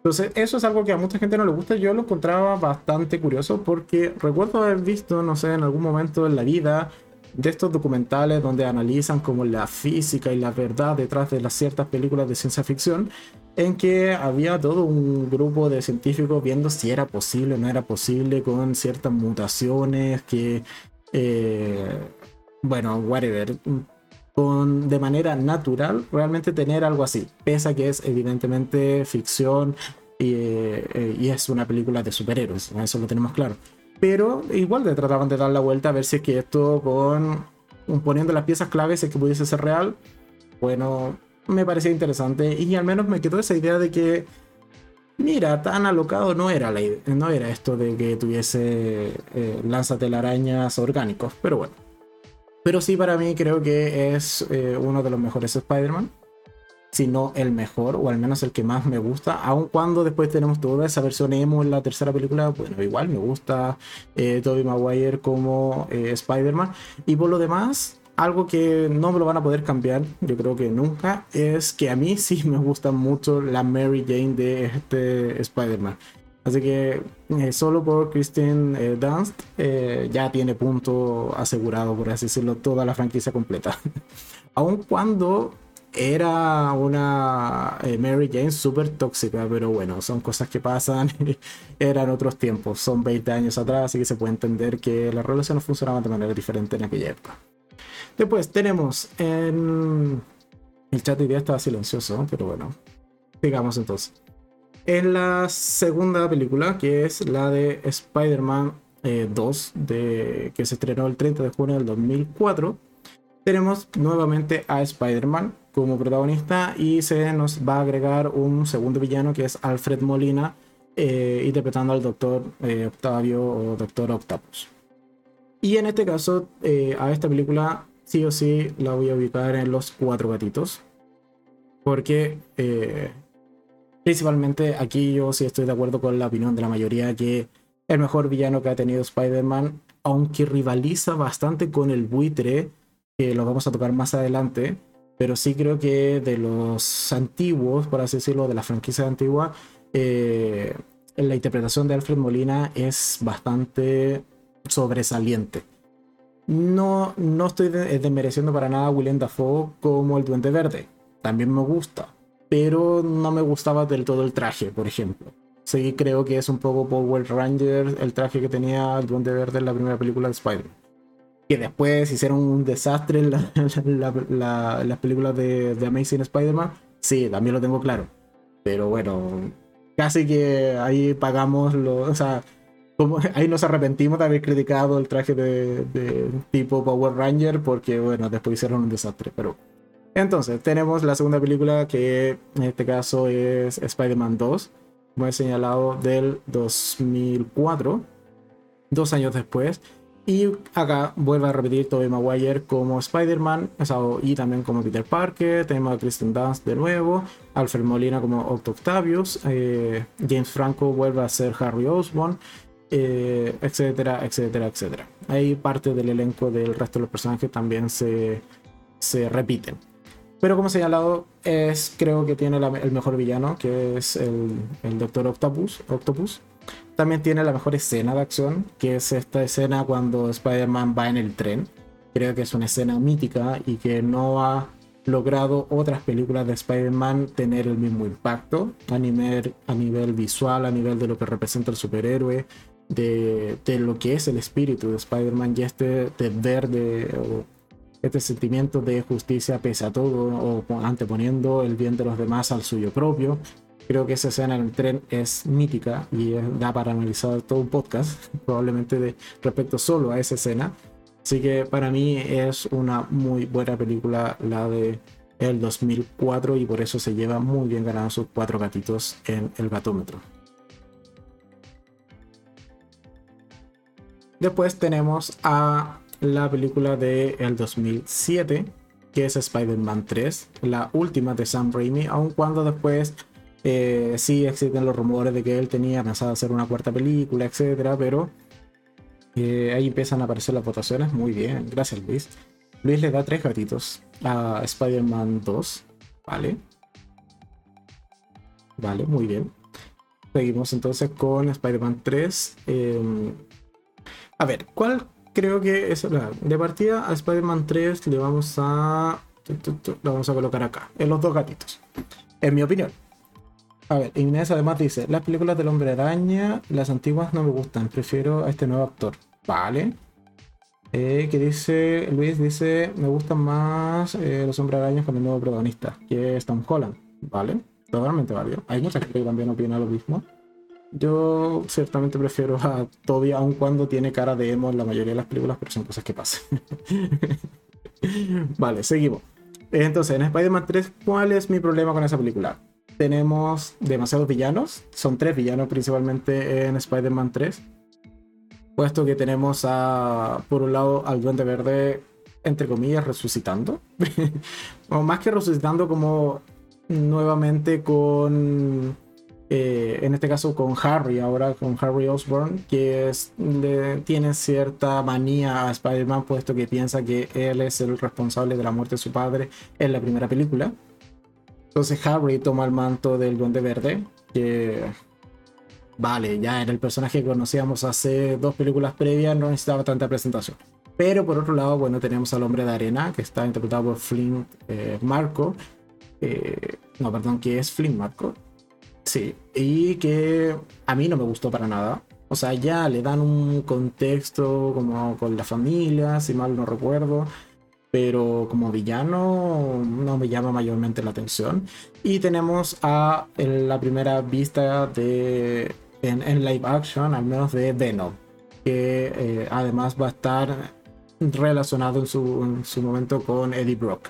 Entonces, eso es algo que a mucha gente no le gusta. Yo lo encontraba bastante curioso porque recuerdo haber visto, no sé, en algún momento en la vida de estos documentales donde analizan como la física y la verdad detrás de las ciertas películas de ciencia ficción, en que había todo un grupo de científicos viendo si era posible o no era posible con ciertas mutaciones que, eh, bueno, whatever, de manera natural realmente tener algo así, pese a que es evidentemente ficción y, eh, es una película de superhéroes, eso lo tenemos claro. Pero igual trataban de dar la vuelta a ver si es que esto con poniendo las piezas claves es que pudiese ser real. Bueno, me parecía interesante y al menos me quedó esa idea de que mira, tan alocado no era, la no era esto de que tuviese eh, lanzatelarañas orgánicos, pero bueno. Pero sí, para mí creo que es eh, uno de los mejores Spider-Man. Si no el mejor, o al menos el que más me gusta. Aun cuando después tenemos toda esa versión emo en la tercera película, bueno, igual me gusta eh, Tobey Maguire como eh, Spider-Man. Y por lo demás, algo que no me lo van a poder cambiar, yo creo que nunca, es que a mí sí me gusta mucho la Mary Jane de este Spider-Man. Así que eh, solo por Christine eh, Dunst eh, ya tiene punto asegurado, por así decirlo, toda la franquicia completa. Aun cuando era una Mary Jane súper tóxica, pero bueno, son cosas que pasan, eran otros tiempos, son 20 años atrás, así que se puede entender que las relaciones funcionaban de manera diferente en aquella época. Después tenemos en el chat de día estaba silencioso, pero bueno, sigamos entonces. En la segunda película, que es la de Spider-Man 2, eh, que se estrenó el 30 de junio del 2004, tenemos nuevamente a Spider-Man como protagonista y se nos va a agregar un segundo villano que es Alfred Molina, eh, interpretando al Doctor eh, Octavio o Doctor Octopus. Y en este caso, a esta película sí o sí la voy a ubicar en los cuatro gatitos. Porque Principalmente aquí yo sí estoy de acuerdo con la opinión de la mayoría que el mejor villano que ha tenido Spider-Man, aunque rivaliza bastante con el buitre, que lo vamos a tocar más adelante, pero sí creo que de los antiguos, por así decirlo, de la franquicia antigua, eh, la interpretación de Alfred Molina es bastante sobresaliente. No, no estoy desmereciendo para nada a Willem Dafoe como el Duende Verde. También me gusta pero no me gustaba del todo el traje, por ejemplo. Sí, creo que es un poco Power Ranger el traje que tenía el Duende Verde en la primera película de Spider-Man. Que después hicieron un desastre en, las películas de, Amazing Spider-Man. Sí, también lo tengo claro. Pero bueno, casi que ahí pagamos lo. O sea, como, ahí nos arrepentimos de haber criticado el traje de, de tipo Power Ranger porque, bueno, después hicieron un desastre. Pero entonces, tenemos la segunda película que en este caso es Spider-Man 2, como he señalado, del 2004, dos años después. Y acá vuelve a repetir Tobey Maguire como Spider-Man y también como Peter Parker. Tenemos a Kristen Dunst de nuevo, Alfred Molina como Otto Octavius, eh, James Franco vuelve a ser Harry Osborn, eh, etcétera, etcétera, etcétera. Ahí parte del elenco del resto de los personajes también se, se repiten. Pero como señalado, es, creo que tiene el mejor villano, que es el, el Doctor Octopus, Octopus. También tiene la mejor escena de acción, que es esta escena cuando Spider-Man va en el tren. Creo que es una escena mítica y que no ha logrado otras películas de Spider-Man tener el mismo impacto a nivel, a nivel visual, a nivel de lo que representa el superhéroe, de, de lo que es el espíritu de Spider-Man y este deber de, este sentimiento de justicia pese a todo o anteponiendo el bien de los demás al suyo propio. Creo que esa escena en el tren es mítica y da para analizar todo un podcast, probablemente respecto solo a esa escena. Así que para mí es una muy buena película la de el 2004 y por eso se lleva muy bien ganando sus cuatro gatitos en el gatómetro. Después tenemos a la película de el 2007, que es Spider-Man 3, la última de Sam Raimi, aun cuando después eh, sí existen los rumores de que él tenía pensado hacer una cuarta película, etcétera, pero eh, ahí empiezan a aparecer las votaciones. Muy bien, gracias Luis. Luis le da tres gatitos a Spider-Man 2, ¿vale? Vale, muy bien. Seguimos entonces con Spider-Man 3. Em, a ver, ¿cuál creo que es de partida a Spider-Man 3 le vamos a lo vamos a colocar acá en los dos gatitos en mi opinión. A ver Inés además dice las películas del hombre araña las antiguas no me gustan prefiero a este nuevo actor. Vale. Eh, que dice Luis dice me gustan más eh, los hombres arañas con el nuevo protagonista que es Tom Holland. Vale totalmente válido. Hay mucha gente que también opina lo mismo yo ciertamente prefiero a Toby, aun cuando tiene cara de emo en la mayoría de las películas, pero son cosas que pasan. vale, seguimos. Entonces, en Spider-Man 3, ¿cuál es mi problema con esa película? Tenemos demasiados villanos, son tres villanos principalmente en Spider-Man 3. Puesto que tenemos a, por un lado, al Duende Verde, entre comillas, resucitando. o más que resucitando, como nuevamente con eh, en este caso con Harry, ahora con Harry Osborn, que tiene cierta manía a Spider-Man, puesto que piensa que él es el responsable de la muerte de su padre en la primera película. Entonces Harry toma el manto del Duende Verde, que vale, ya era el personaje que conocíamos hace dos películas previas, no necesitaba tanta presentación. Pero por otro lado, bueno, tenemos al hombre de arena, que está interpretado por Flint eh, Marco. Eh, no, perdón, que es Flint Marco. Sí, y que a mí no me gustó para nada. O sea, ya le dan un contexto como con la familia, si mal no recuerdo. Pero como villano no me llama mayormente la atención. Y tenemos a la primera vista de en, live action, al menos de Venom. Que eh, además va a estar relacionado en su, en su momento con Eddie Brock.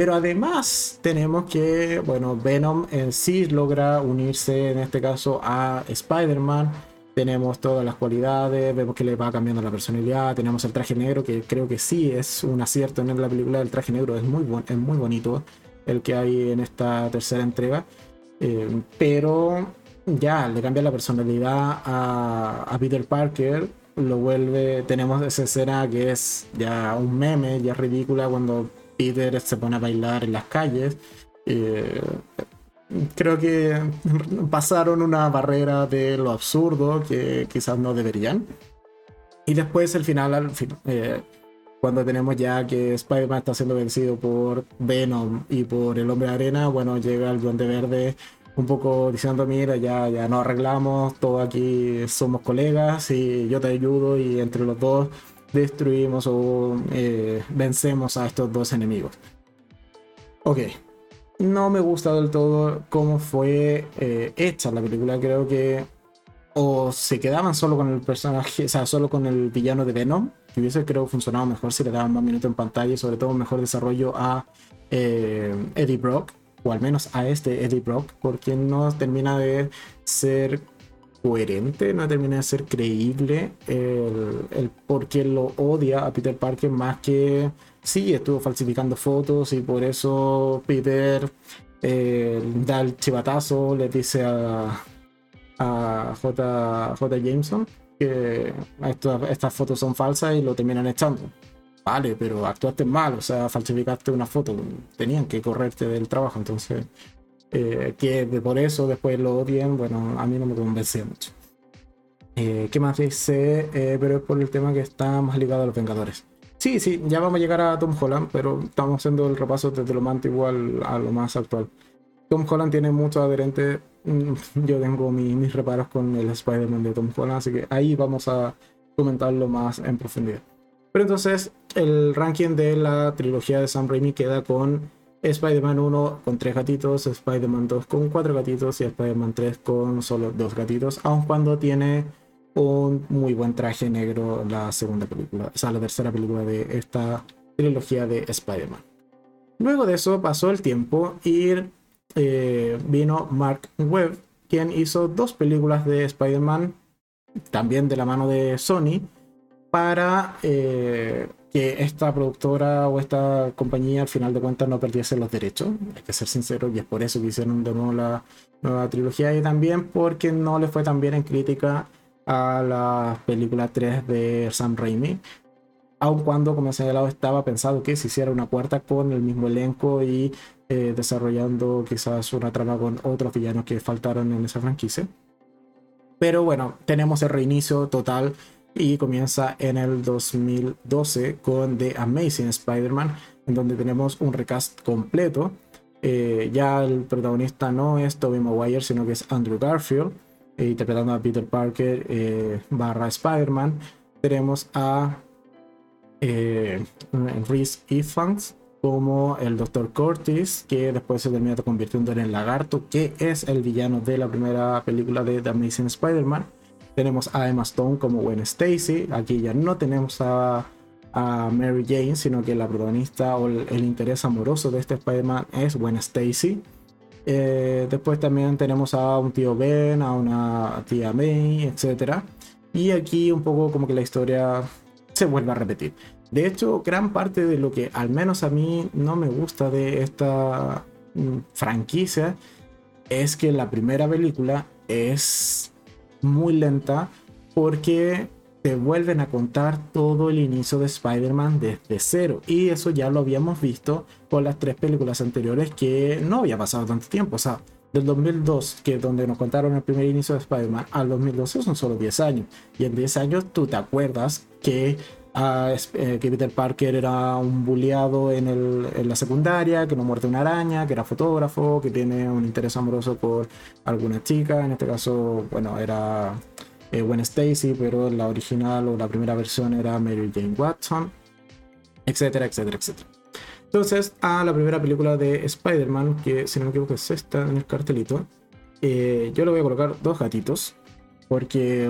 Pero además tenemos que, bueno, Venom en sí logra unirse en este caso a Spider-Man. Tenemos todas las cualidades, vemos que le va cambiando la personalidad, tenemos el traje negro, que creo que sí es un acierto en la película, el traje negro es muy, es muy bonito, el que hay en esta tercera entrega. Eh, pero ya le cambia la personalidad a, Peter Parker, lo vuelve, tenemos esa escena que es ya un meme, ya ridícula cuando Peter se pone a bailar en las calles. Eh, creo que pasaron una barrera de lo absurdo que quizás no deberían. Y después el final, al fin, eh, cuando tenemos ya que Spider-Man está siendo vencido por Venom y por el Hombre de Arena, bueno, llega el Duende Verde un poco diciendo, mira, ya, ya nos arreglamos, todos aquí somos colegas y yo te ayudo y entre los dos destruimos o eh, vencemos a estos dos enemigos. Ok, no me gusta del todo cómo fue eh, hecha la película. Creo que o se quedaban solo con el personaje, o sea, solo con el villano de Venom, que hubiese creo funcionado mejor si le daban más minutos en pantalla y sobre todo mejor desarrollo a eh, Eddie Brock, o al menos a este Eddie Brock, porque no termina de ser coherente, no termina de ser creíble el, por qué lo odia a Peter Parker más que sí, estuvo falsificando fotos y por eso Peter eh, da el chivatazo, le dice a, a J, J. Jameson que estas fotos son falsas y lo terminan echando. vale, pero actuaste mal, o sea, falsificaste una foto, tenían que correrte del trabajo, entonces, eh, que por eso después lo odien, bueno, a mí no me convence mucho. Eh, ¿Qué más dice? Eh, pero es por el tema que está más ligado a los Vengadores. Sí, sí, ya vamos a llegar a Tom Holland, pero estamos haciendo el repaso desde lo más antiguo a lo más actual. Tom Holland tiene muchos adherentes. Mm, yo tengo mis reparos con el Spider-Man de Tom Holland, así que ahí vamos a comentarlo más en profundidad. Pero entonces, el ranking de la trilogía de Sam Raimi queda con Spider-Man 1 con 3 gatitos, Spider-Man 2 con 4 gatitos y Spider-Man 3 con solo 2 gatitos, aun cuando tiene un muy buen traje negro la segunda película, o sea, la tercera película de esta trilogía de Spider-Man. Luego de eso pasó el tiempo y eh, vino Mark Webb, quien hizo dos películas de Spider-Man, también de la mano de Sony, para eh, que esta productora o esta compañía al final de cuentas no perdiese los derechos, hay que ser sincero, y es por eso que hicieron de nuevo la nueva trilogía y también porque no le fue tan bien en crítica a la película 3 de Sam Raimi, aun cuando, como señalado, estaba pensado que se hiciera una cuarta con el mismo elenco y eh, desarrollando quizás una trama con otros villanos que faltaron en esa franquicia. Pero bueno, tenemos el reinicio total y comienza en el 2012 con The Amazing Spider-Man, en donde tenemos un recast completo. Eh, ya el protagonista no es Tobey Maguire, sino que es Andrew Garfield, eh, interpretando a Peter Parker eh, barra Spider-Man. Tenemos a Reese Ifans como el Dr. Curtis, que después se termina convirtiendo en el lagarto, que es el villano de la primera película de The Amazing Spider-Man. Tenemos a Emma Stone como Gwen Stacy. Aquí ya no tenemos a, Mary Jane, sino que la protagonista o el, interés amoroso de este Spider-Man es Gwen Stacy. Eh, después también tenemos a un tío Ben, a una tía May, etc. Y aquí un poco como que la historia se vuelve a repetir. De hecho, gran parte de lo que al menos a mí no me gusta de esta mm, franquicia es que la primera película es muy lenta porque te vuelven a contar todo el inicio de Spider-Man desde cero. Y eso ya lo habíamos visto con las tres películas anteriores que no había pasado tanto tiempo. O sea, del 2002, que es donde nos contaron el primer inicio de Spider-Man, al 2012 son solo 10 años. Y en 10 años tú te acuerdas que, uh, que Peter Parker era un bulleado en, la secundaria, que no muerde una araña, que era fotógrafo, que tiene un interés amoroso por alguna chica. En este caso, bueno, era eh, Gwen Stacy, pero la original o la primera versión era Mary Jane Watson, etcétera, etcétera, etcétera. Entonces, a la primera película de Spider-Man, que si no me equivoco es esta en el cartelito, eh, yo le voy a colocar dos gatitos, porque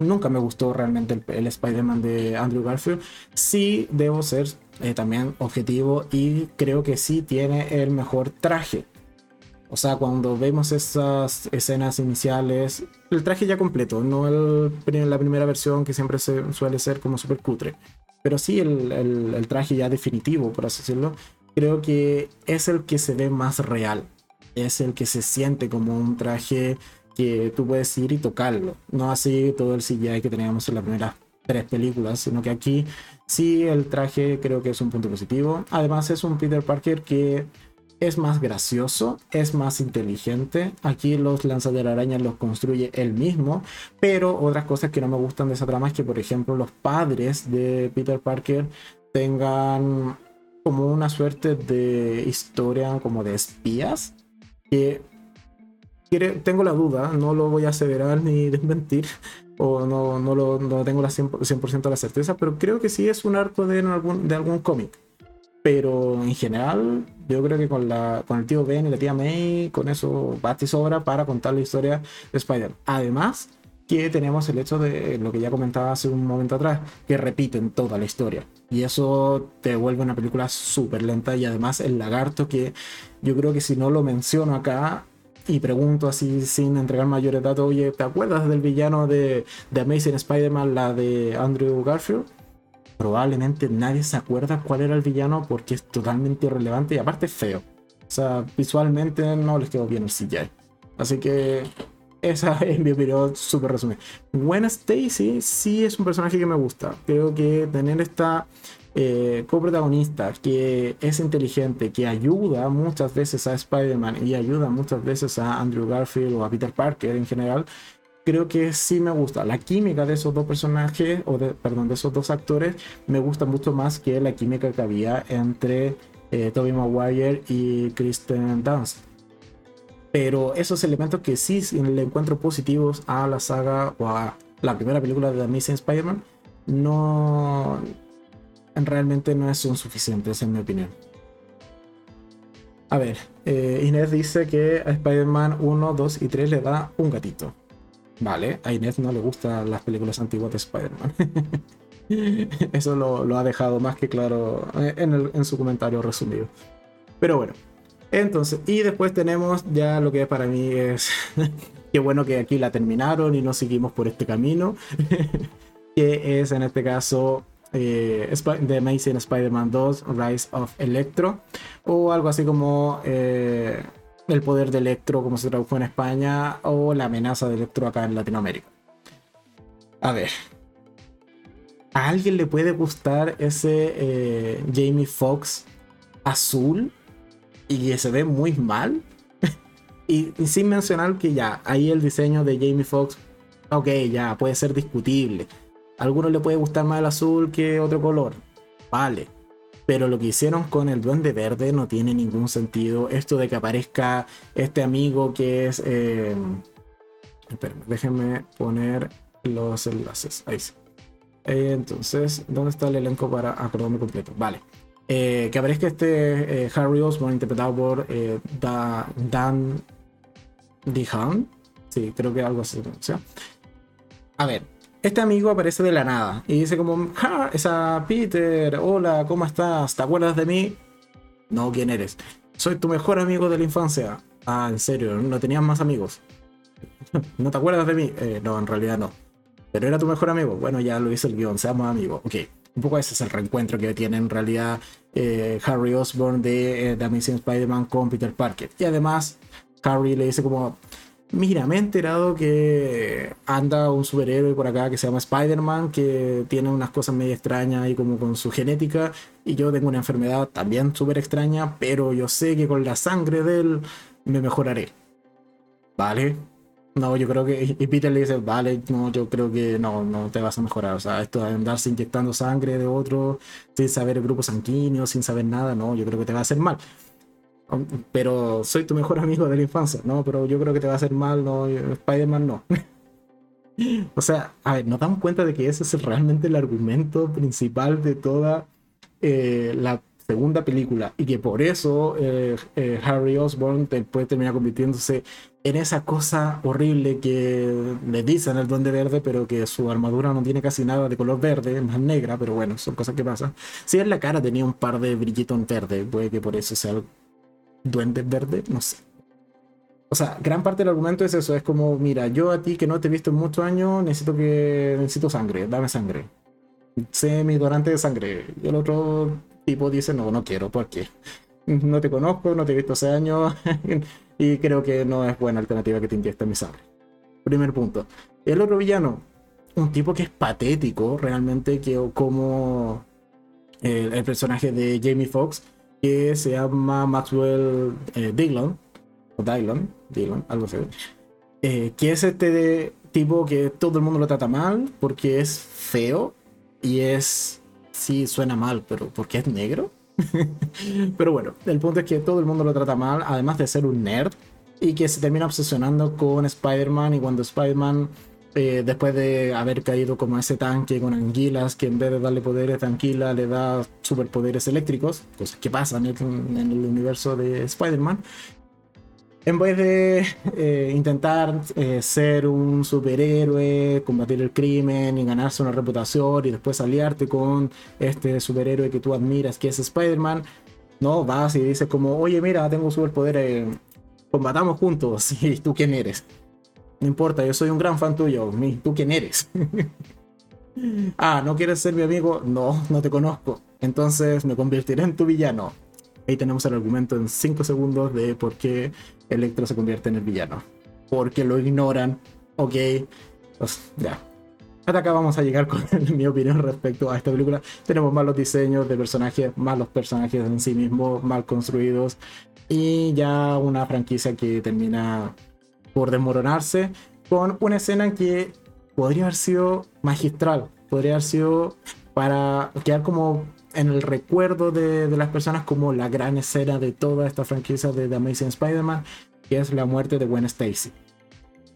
nunca me gustó realmente el, Spider-Man de Andrew Garfield. Sí, debo ser eh, también objetivo y creo que sí tiene el mejor traje. O sea, cuando vemos esas escenas iniciales, el traje ya completo, no el, la primera versión que siempre se, suele ser como super cutre pero sí el, traje ya definitivo, por así decirlo, creo que es el que se ve más real. Es el que se siente como un traje que tú puedes ir y tocarlo. No así todo el CGI que teníamos en las primeras tres películas, sino que aquí sí el traje creo que es un punto positivo. Además es un Peter Parker que es más gracioso, es más inteligente. Aquí los arañas los construye él mismo. Pero otras cosas que no me gustan de esa trama es que, por ejemplo, los padres de Peter Parker tengan como una suerte de historia como de espías. Que tengo la duda, no lo voy a aseverar ni desmentir. O no, no, lo, no tengo la 100%, la certeza, pero creo que sí es un arco de, algún, de algún cómic. Pero en general, yo creo que con, la, con el tío Ben y la tía May, con eso basta y sobra para contar la historia de Spider. Además, que tenemos el hecho de lo que ya comentaba hace un momento atrás, que repiten toda la historia. Y eso te vuelve una película súper lenta. Y además, el lagarto, que yo creo que si no lo menciono acá, y pregunto así sin entregar mayores datos, oye, ¿te acuerdas del villano de, de Amazing Spider-Man, la de Andrew Garfield? probablemente nadie se acuerda cuál era el villano porque es totalmente irrelevante y aparte feo. O sea, visualmente no les quedó bien el CGI. Así que esa es mi opinión súper resumida. Gwen Stacy sí es un personaje que me gusta. Creo que tener esta eh, coprotagonista que es inteligente, que ayuda muchas veces a Spider-Man y ayuda muchas veces a Andrew Garfield o a Peter Parker en general, creo que sí me gusta. La química de esos dos personajes, o de, perdón, de esos dos actores, me gusta mucho más que la química que había entre eh, Tobey Maguire y Kristen Dunst. Pero esos elementos que sí le encuentro positivos a la saga o a la primera película de The Amazing Spider-Man, no. Realmente no son suficientes, en mi opinión. A ver, eh, Inés dice que a Spider-Man 1, 2 y 3 le da un gatito. Vale, a Inés no le gustan las películas antiguas de Spider-Man. Eso lo, ha dejado más que claro eh, en, su comentario resumido. Pero bueno, entonces, y después tenemos ya lo que para mí es. Qué bueno que aquí la terminaron y no seguimos por este camino. que es en este caso eh, The Amazing Spider-Man 2 Rise of Electro. O algo así como. Eh, el poder de Electro, como se tradujo en España, o la amenaza de Electro acá en Latinoamérica. A ver. ¿A alguien le puede gustar ese eh, Jamie Foxx azul y que se ve muy mal? y, sin mencionar que ya, ahí el diseño de Jamie Foxx, ok, ya puede ser discutible. A algunos le puede gustar más el azul que otro color. Vale pero lo que hicieron con el Duende Verde no tiene ningún sentido. Esto de que aparezca este amigo que es. Eh... déjenme poner los enlaces. Ahí sí. Eh, entonces, ¿dónde está el elenco para acordarme completo? Vale. Eh, que aparezca este eh, Harry Osborn interpretado por Dan Dihan. Sí, creo que algo así. Sea, a ver, este amigo aparece de la nada y dice como. Esa Peter, hola, ¿cómo estás? ¿Te acuerdas de mí? No, ¿quién eres? Soy tu mejor amigo de la infancia. Ah, en serio, ¿no tenías más amigos? ¿No te acuerdas de mí? Eh, no, en realidad no. Pero era tu mejor amigo. Bueno, ya lo hizo el guion, seamos amigos. Ok, un poco ese es el reencuentro que tiene en realidad eh, Harry Osborn de eh, The Amazing Spider-Man con Peter Parker. Y además, Harry le dice como, Mira, me he enterado que anda un superhéroe por acá que se llama Spider-Man, que tiene unas cosas medio extrañas ahí como con su genética, y yo tengo una enfermedad también súper extraña, pero yo sé que con la sangre de él me mejoraré. ¿Vale? No, yo creo que... Y Peter le dice, vale, no, yo creo que no, no te vas a mejorar. O sea, esto de andarse inyectando sangre de otro sin saber el grupo sanguíneo, sin saber nada, no, yo creo que te va a hacer mal pero soy tu mejor amigo de la infancia, ¿no? Pero yo creo que te va a hacer mal, no, Spider-Man no. o sea, a ver, nos damos cuenta de que ese es realmente el argumento principal de toda eh, la segunda película y que por eso eh, eh, Harry Osborn puede terminar convirtiéndose en esa cosa horrible que le dicen el duende verde, pero que su armadura no tiene casi nada de color verde, es más negra, pero bueno, son cosas que pasan. Si en la cara tenía un par de brillitos verde, puede que por eso sea duende verde, no sé. O sea, gran parte del argumento es eso, es como, mira, yo a ti que no te he visto en muchos años, necesito que necesito sangre, dame sangre. Sé mi donante de sangre. Y el otro tipo dice, no, no quiero, ¿por qué? No te conozco, no te he visto hace años y creo que no es buena alternativa que te inyecte mi sangre. Primer punto. El otro villano, un tipo que es patético realmente, que como el, personaje de Jamie Foxx, que se llama Maxwell eh, o Dillon, Dillon, algo así, eh, que es este tipo que todo el mundo lo trata mal porque es feo y es, sí suena mal, pero porque es negro. pero bueno, el punto es que todo el mundo lo trata mal, además de ser un nerd, y que se termina obsesionando con Spider-Man y cuando Spider-Man eh, después de haber caído como ese tanque con anguilas, que en vez de darle poderes de anguila le da superpoderes eléctricos, cosas que pasan en, el universo de Spider-Man. En vez de eh, intentar eh, ser un superhéroe, combatir el crimen y ganarse una reputación y después aliarte con este superhéroe que tú admiras, que es Spider-Man, no, vas y dices como, oye, mira, tengo superpoderes, combatamos juntos. ¿Y tú quién eres? No importa, yo soy un gran fan tuyo. ¿Tú quién eres? ah, ¿no quieres ser mi amigo? No, no te conozco. Entonces me convertiré en tu villano. Ahí tenemos el argumento en 5 segundos de por qué Electro se convierte en el villano. porque lo ignoran. Ok, pues ya. Hasta acá vamos a llegar con mi opinión respecto a esta película. Tenemos malos diseños de personajes, malos personajes en sí mismos, mal construidos. Y ya una franquicia que termina por desmoronarse con una escena que podría haber sido magistral. Podría haber sido para quedar como en el recuerdo de, las personas como la gran escena de toda esta franquicia de The Amazing Spider-Man, que es la muerte de Gwen Stacy.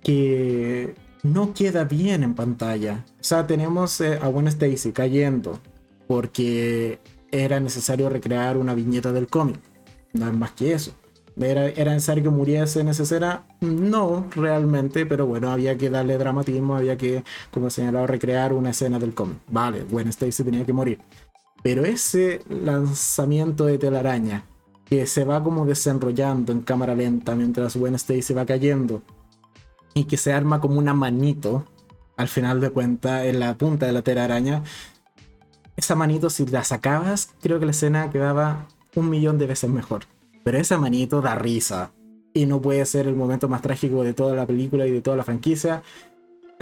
Que no queda bien en pantalla. O sea, tenemos eh, a Gwen Stacy cayendo porque era necesario recrear una viñeta del cómic. No es más que eso. ¿Era, ¿Era necesario que muriese en esa escena? No, realmente, pero bueno, había que darle dramatismo, había que, como señalado, recrear una escena del cómic. Vale, Gwen Stacy tenía que morir. Pero ese lanzamiento de telaraña, que se va como desenrollando en cámara lenta mientras Gwen Stacy va cayendo, y que se arma como una manito, al final de cuentas, en la punta de la telaraña, esa manito, si la sacabas, creo que la escena quedaba un millón de veces mejor. Pero esa manito da risa. Y no puede ser el momento más trágico de toda la película y de toda la franquicia.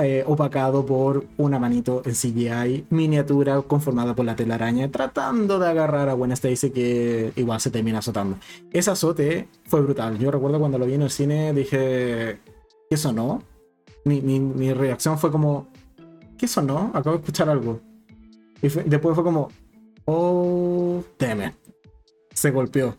Eh, opacado por una manito en CGI miniatura conformada por la telaraña tratando de agarrar a Gwen Stacy que igual se termina azotando. Ese azote fue brutal. Yo recuerdo cuando lo vi en el cine dije, ¿qué sonó? Mi, mi, reacción fue como, ¿qué sonó? Acabo de escuchar algo. Y después fue como, oh, teme. Se golpeó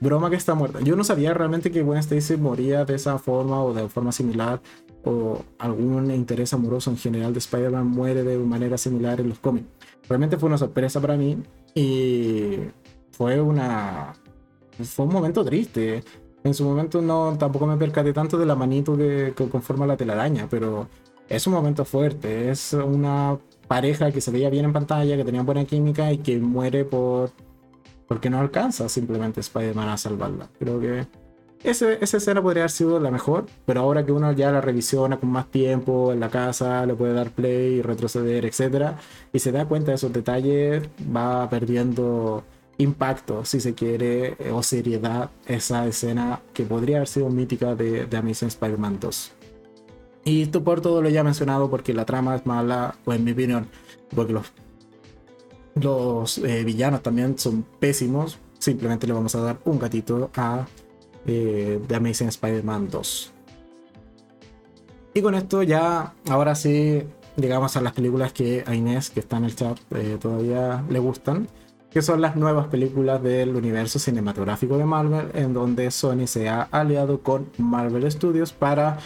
broma que está muerta. Yo no sabía realmente que Gwen Stacy moría de esa forma o de forma similar o algún interés amoroso en general de Spider-Man muere de manera similar en los cómics. Realmente fue una sorpresa para mí y fue una fue un momento triste. En su momento no tampoco me percaté tanto de la manito que, conforma la telaraña, pero es un momento fuerte. Es una pareja que se veía bien en pantalla, que tenía buena química y que muere por porque no alcanza simplemente Spider-Man a salvarla. Creo que esa escena podría haber sido la mejor, pero ahora que uno ya la revisiona con más tiempo en la casa, le puede dar play retroceder, etc. Y se da cuenta de esos detalles, va perdiendo impacto, si se quiere, eh, o seriedad esa escena que podría haber sido mítica de, de Amazing Spider-Man 2. Y esto por todo lo ya mencionado porque la trama es mala, o en mi opinión, porque los los eh, villanos también son pésimos. Simplemente le vamos a dar un gatito a eh, Amazing Spider-Man 2. Y con esto ya, ahora sí, llegamos a las películas que a Inés, que está en el chat, eh, todavía le gustan. Que son las nuevas películas del universo cinematográfico de Marvel, en donde Sony se ha aliado con Marvel Studios para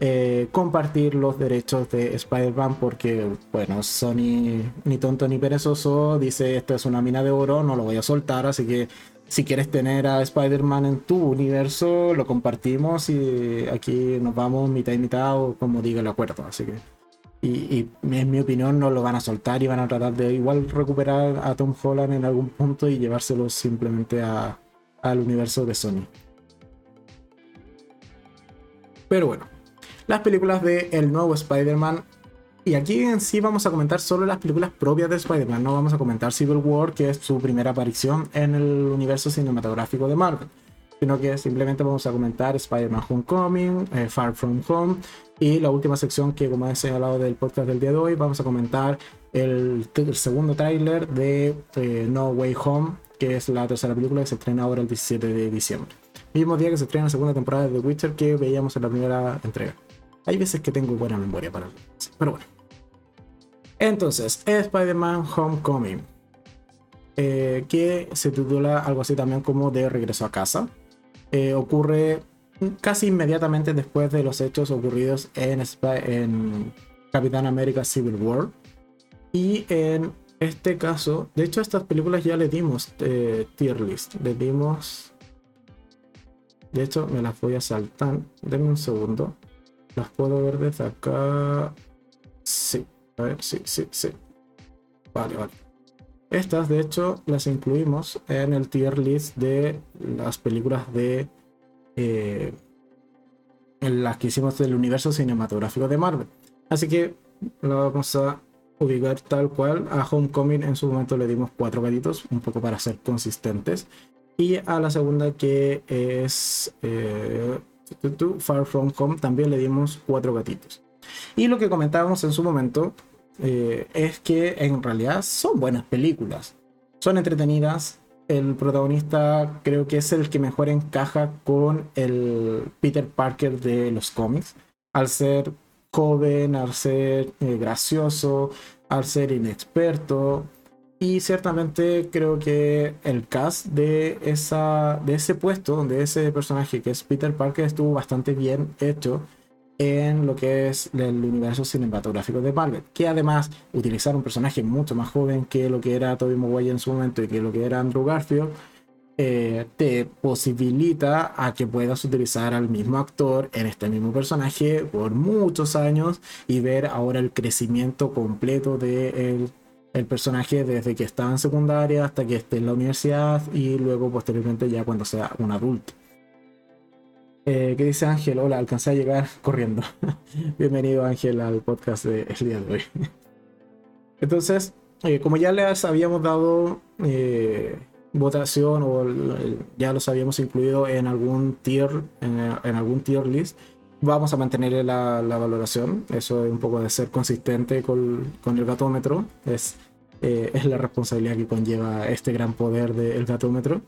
eh, compartir los derechos de Spider-Man porque, bueno, Sony ni tonto ni perezoso dice esto es una mina de oro, no lo voy a soltar, así que si quieres tener a Spider-Man en tu universo, lo compartimos y aquí nos vamos mitad y mitad o como diga el acuerdo, así que... Y, en mi opinión no lo van a soltar y van a tratar de igual recuperar a Tom Holland en algún punto y llevárselo simplemente al universo de Sony. Pero bueno, las películas de el nuevo Spider-Man. Y aquí en sí vamos a comentar solo las películas propias de Spider-Man. No vamos a comentar Civil War, que es su primera aparición en el universo cinematográfico de Marvel. Sino que simplemente vamos a comentar Spider-Man Homecoming, eh, Far From Home. Y la última sección que, como he señalado del podcast del día de hoy, vamos a comentar el, segundo tráiler de eh, No Way Home, que es la tercera película que se estrena ahora el 17 de diciembre. Mismo día que se estrena la segunda temporada de The Witcher que veíamos en la primera entrega. Hay veces que tengo buena memoria para pero bueno. Entonces, Spider-Man Homecoming, eh, que se titula algo así también como de regreso a casa, eh, ocurre casi inmediatamente después de los hechos ocurridos en, Capitán América Civil War. Y en este caso, de hecho, a estas películas ya le dimos eh, tier list, le dimos. De hecho, me las voy a saltar. Denme un segundo. Las puedo ver desde acá. Sí, a ver, sí, sí, sí. Vale, vale. Estas, de hecho, las incluimos en el tier list de las películas de. Eh, en las que hicimos del universo cinematográfico de Marvel. Así que lo vamos a ubicar tal cual. A Homecoming en su momento le dimos cuatro gatitos, un poco para ser consistentes. Y a la segunda que es eh, Far From Home también le dimos cuatro gatitos. Y lo que comentábamos en su momento eh, es que en realidad son buenas películas. Son entretenidas. El protagonista creo que es el que mejor encaja con el Peter Parker de los cómics. Al ser joven, al ser eh, gracioso, al ser inexperto. Y ciertamente creo que el cast de, esa, de ese puesto, de ese personaje que es Peter Parker, estuvo bastante bien hecho en lo que es el universo cinematográfico de Marvel, que además utilizar un personaje mucho más joven que lo que era Tobey Maguire en su momento y que lo que era Andrew Garfield, eh, te posibilita a que puedas utilizar al mismo actor en este mismo personaje por muchos años y ver ahora el crecimiento completo del el personaje desde que estaba en secundaria hasta que esté en la universidad y luego posteriormente ya cuando sea un adulto. Eh, ¿Qué dice Ángel? Hola, alcancé a llegar corriendo. Bienvenido Ángel al podcast del día de hoy. Entonces, eh, como ya les habíamos dado eh, votación o ya los habíamos incluido en algún tier, en, algún tier list, vamos a mantener la, valoración. Eso es un poco de ser consistente con, con el gatómetro. Es, es la responsabilidad que conlleva este gran poder del gatómetro.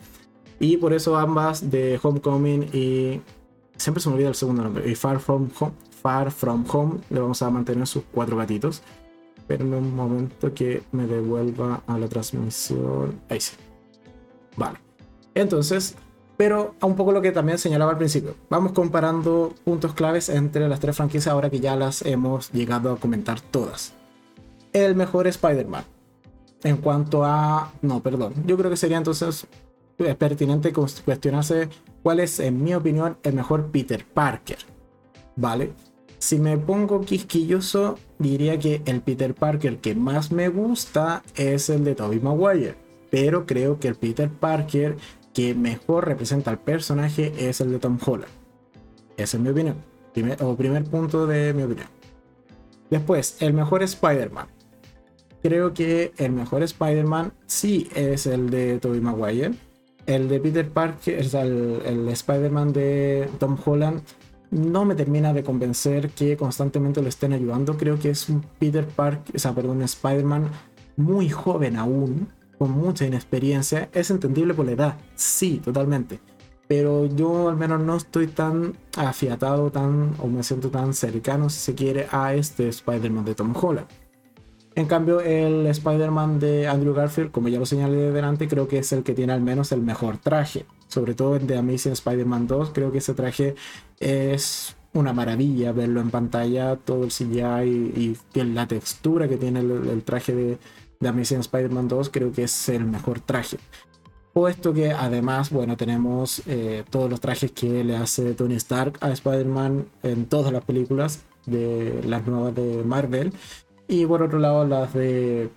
Y por eso ambas de Homecoming y siempre se me olvida el segundo nombre. Y Far From Home, Far From Home le vamos a mantener sus cuatro gatitos. Pero en un momento que me devuelva a la transmisión. Ahí sí. Vale. Entonces, pero a un poco lo que también señalaba al principio. Vamos comparando puntos claves entre las tres franquicias ahora que ya las hemos llegado a comentar todas. El mejor Spider-Man. En cuanto a... No, perdón. Yo creo que sería entonces es pertinente cuestionarse cuál es, en mi opinión, el mejor Peter Parker. ¿Vale? Si me pongo quisquilloso, diría que el Peter Parker que más me gusta es el de Tobey Maguire. Pero creo que el Peter Parker que mejor representa al personaje es el de Tom Holland. Esa es mi opinión. Primer, o primer punto de mi opinión. Después, el mejor Spider-Man. Creo que el mejor Spider-Man sí es el de Tobey Maguire el de Peter Parker, el, el Spider-Man de Tom Holland, no me termina de convencer que constantemente lo estén ayudando. Creo que es un Peter Parker, o sea, perdón, Spider-Man muy joven aún, con mucha inexperiencia. Es entendible por la edad, sí, totalmente. Pero yo al menos no estoy tan afiatado, tan, o me siento tan cercano, si se quiere, a este Spider-Man de Tom Holland. En cambio, el Spider-Man de Andrew Garfield, como ya lo señalé de delante, creo que es el que tiene al menos el mejor traje. Sobre todo en The Amazing Spider-Man 2, creo que ese traje es una maravilla verlo en pantalla, todo el CGI y, la textura que tiene el, traje de, The Amazing Spider-Man 2, creo que es el mejor traje. Puesto que además, bueno, tenemos eh, todos los trajes que le hace Tony Stark a Spider-Man en todas las películas de las nuevas de Marvel y por otro lado, las de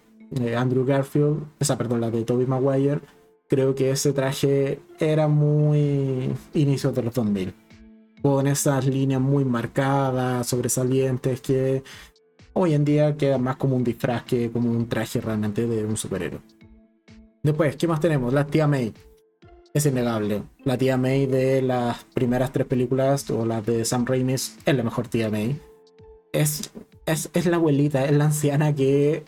Andrew Garfield, esa, perdón, la de Tobey Maguire, creo que ese traje era muy inicio de los 2000. Con esas líneas muy marcadas, sobresalientes, que hoy en día queda más como un disfraz que como un traje realmente de un superhéroe. Después, ¿qué más tenemos? La tía May. Es innegable. La tía May de las primeras tres películas o las de Sam Raimi es la mejor tía May. Es es, la abuelita, es la anciana que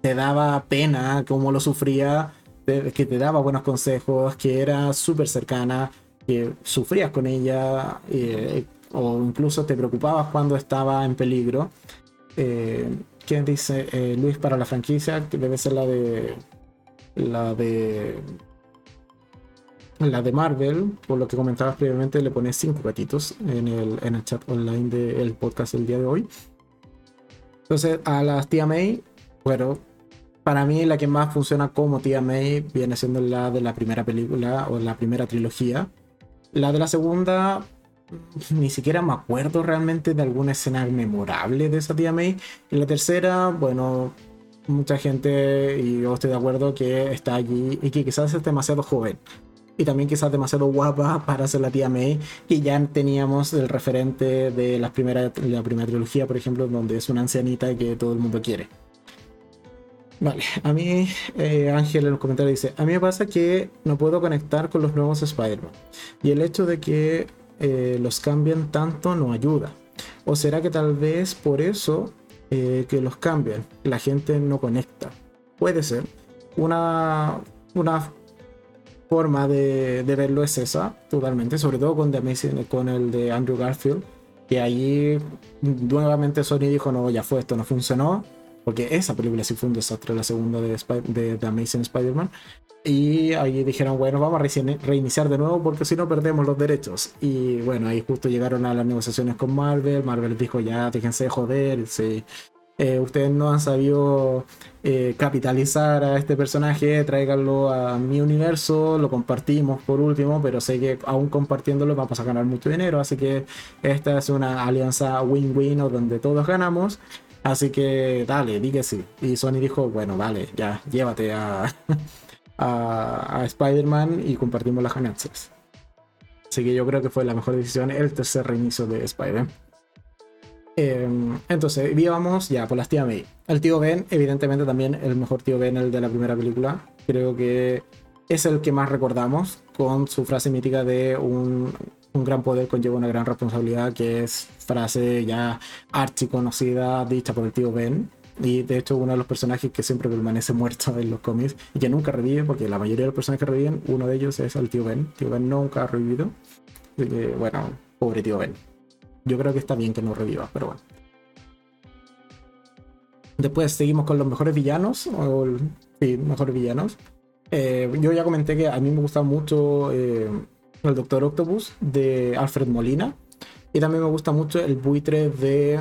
te daba pena cómo lo sufría, que te daba buenos consejos, que era súper cercana, que sufrías con ella eh, o incluso te preocupabas cuando estaba en peligro. Eh, ¿Quién dice eh, Luis para la franquicia? Debe ser la de. La de. La de Marvel, por lo que comentabas previamente, le pones cinco gatitos en el, en el chat online del podcast del día de hoy. Entonces, a las tía May, bueno, para mí la que más funciona como tía May viene siendo la de la primera película o la primera trilogía. La de la segunda, ni siquiera me acuerdo realmente de alguna escena memorable de esa tía May. Y la tercera, bueno, mucha gente, y yo estoy de acuerdo, que está allí y que quizás es demasiado joven y también quizás demasiado guapa para ser la tía May. Y ya teníamos el referente de la primera, la primera trilogía, por ejemplo, donde es una ancianita que todo el mundo quiere. Vale, a mí eh, Ángel en los comentarios dice, a mí me pasa que no puedo conectar con los nuevos Spider-Man. Y el hecho de que eh, los cambien tanto no ayuda? ¿O será que tal vez por eso eh, que los cambian la gente no conecta? Puede ser. Una, una forma de, verlo es esa, totalmente, sobre todo con, con el de Andrew Garfield, que allí nuevamente Sony dijo, no, ya fue, esto no funcionó, porque esa película sí fue un desastre, la segunda de, de The Amazing Spider-Man, y ahí dijeron, bueno, vamos a reiniciar de nuevo porque si no perdemos los derechos. Y bueno, ahí justo llegaron a las negociaciones con Marvel. Marvel dijo, ya, déjense de joder. Eh, ustedes no han sabido eh, capitalizar a este personaje, tráiganlo a mi universo, lo compartimos por último, pero sé que aún compartiéndolo vamos a ganar mucho dinero. Así que esta es una alianza win-win o donde todos ganamos. Así que dale, di que sí. Y Sony dijo, bueno, vale, ya, llévate a... a, Spider-Man y compartimos las ganancias. Así que yo creo que fue la mejor decisión el tercer reinicio de Spider-Man. Em, entonces, íbamos ya por las tía May. El tío Ben, evidentemente también el mejor tío Ben, el de la primera película. Creo que es el que más recordamos con su frase mítica de un, un gran poder conlleva una gran responsabilidad, que es frase ya archiconocida dicha por el tío Ben. Y de hecho, uno de los personajes que siempre permanece muerto en los cómics y que nunca revive, porque la mayoría de los personajes que reviven, uno de ellos es el tío Ben. Tío Ben nunca ha revivido. Bueno, pobre tío Ben. Yo creo que está bien que no reviva, pero bueno. Después seguimos con los mejores villanos, o sí, mejores villanos. Eh, yo ya comenté que a mí me gusta mucho eh, el Doctor Octopus de Alfred Molina. Y también me gusta mucho el buitre de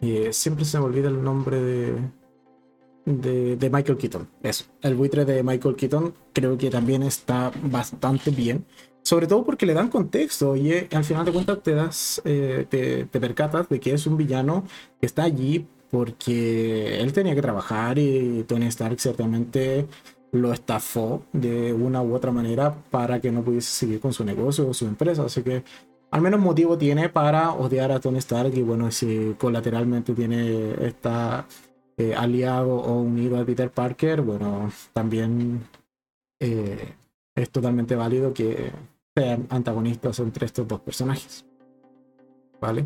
eh, siempre se me olvida el nombre de, de, Michael Keaton. Eso, el buitre de Michael Keaton creo que también está bastante bien. Sobre todo porque le dan contexto y eh, al final de cuentas te das, eh, te, percatas de que es un villano que está allí porque él tenía que trabajar y Tony Stark ciertamente lo estafó de una u otra manera para que no pudiese seguir con su negocio o su empresa. Así que al menos motivo tiene para odiar a Tony Stark y bueno, si colateralmente tiene esta eh, aliado o unido a Peter Parker, bueno, también es totalmente válido que sean antagonistas entre estos dos personajes. ¿Vale?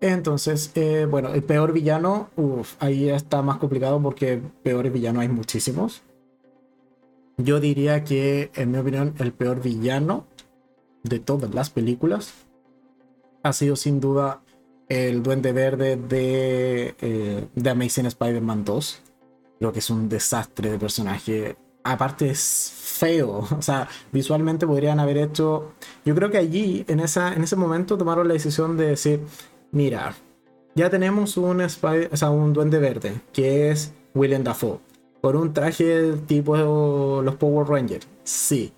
Entonces, eh, bueno, el peor villano, ahí está más complicado porque peores villanos hay muchísimos. Yo diría que, en mi opinión, el peor villano de todas las películas ha sido sin duda el Duende Verde de, eh, de Amazing Spider-Man 2. Creo que es un desastre de personaje. Aparte es feo. O sea, visualmente podrían haber hecho... Yo creo que allí, en, esa, en ese momento, tomaron la decisión de decir, mira, ya tenemos un, Spider o sea, un Duende Verde, que es William Dafoe. Por un traje tipo los Power Rangers. Sí,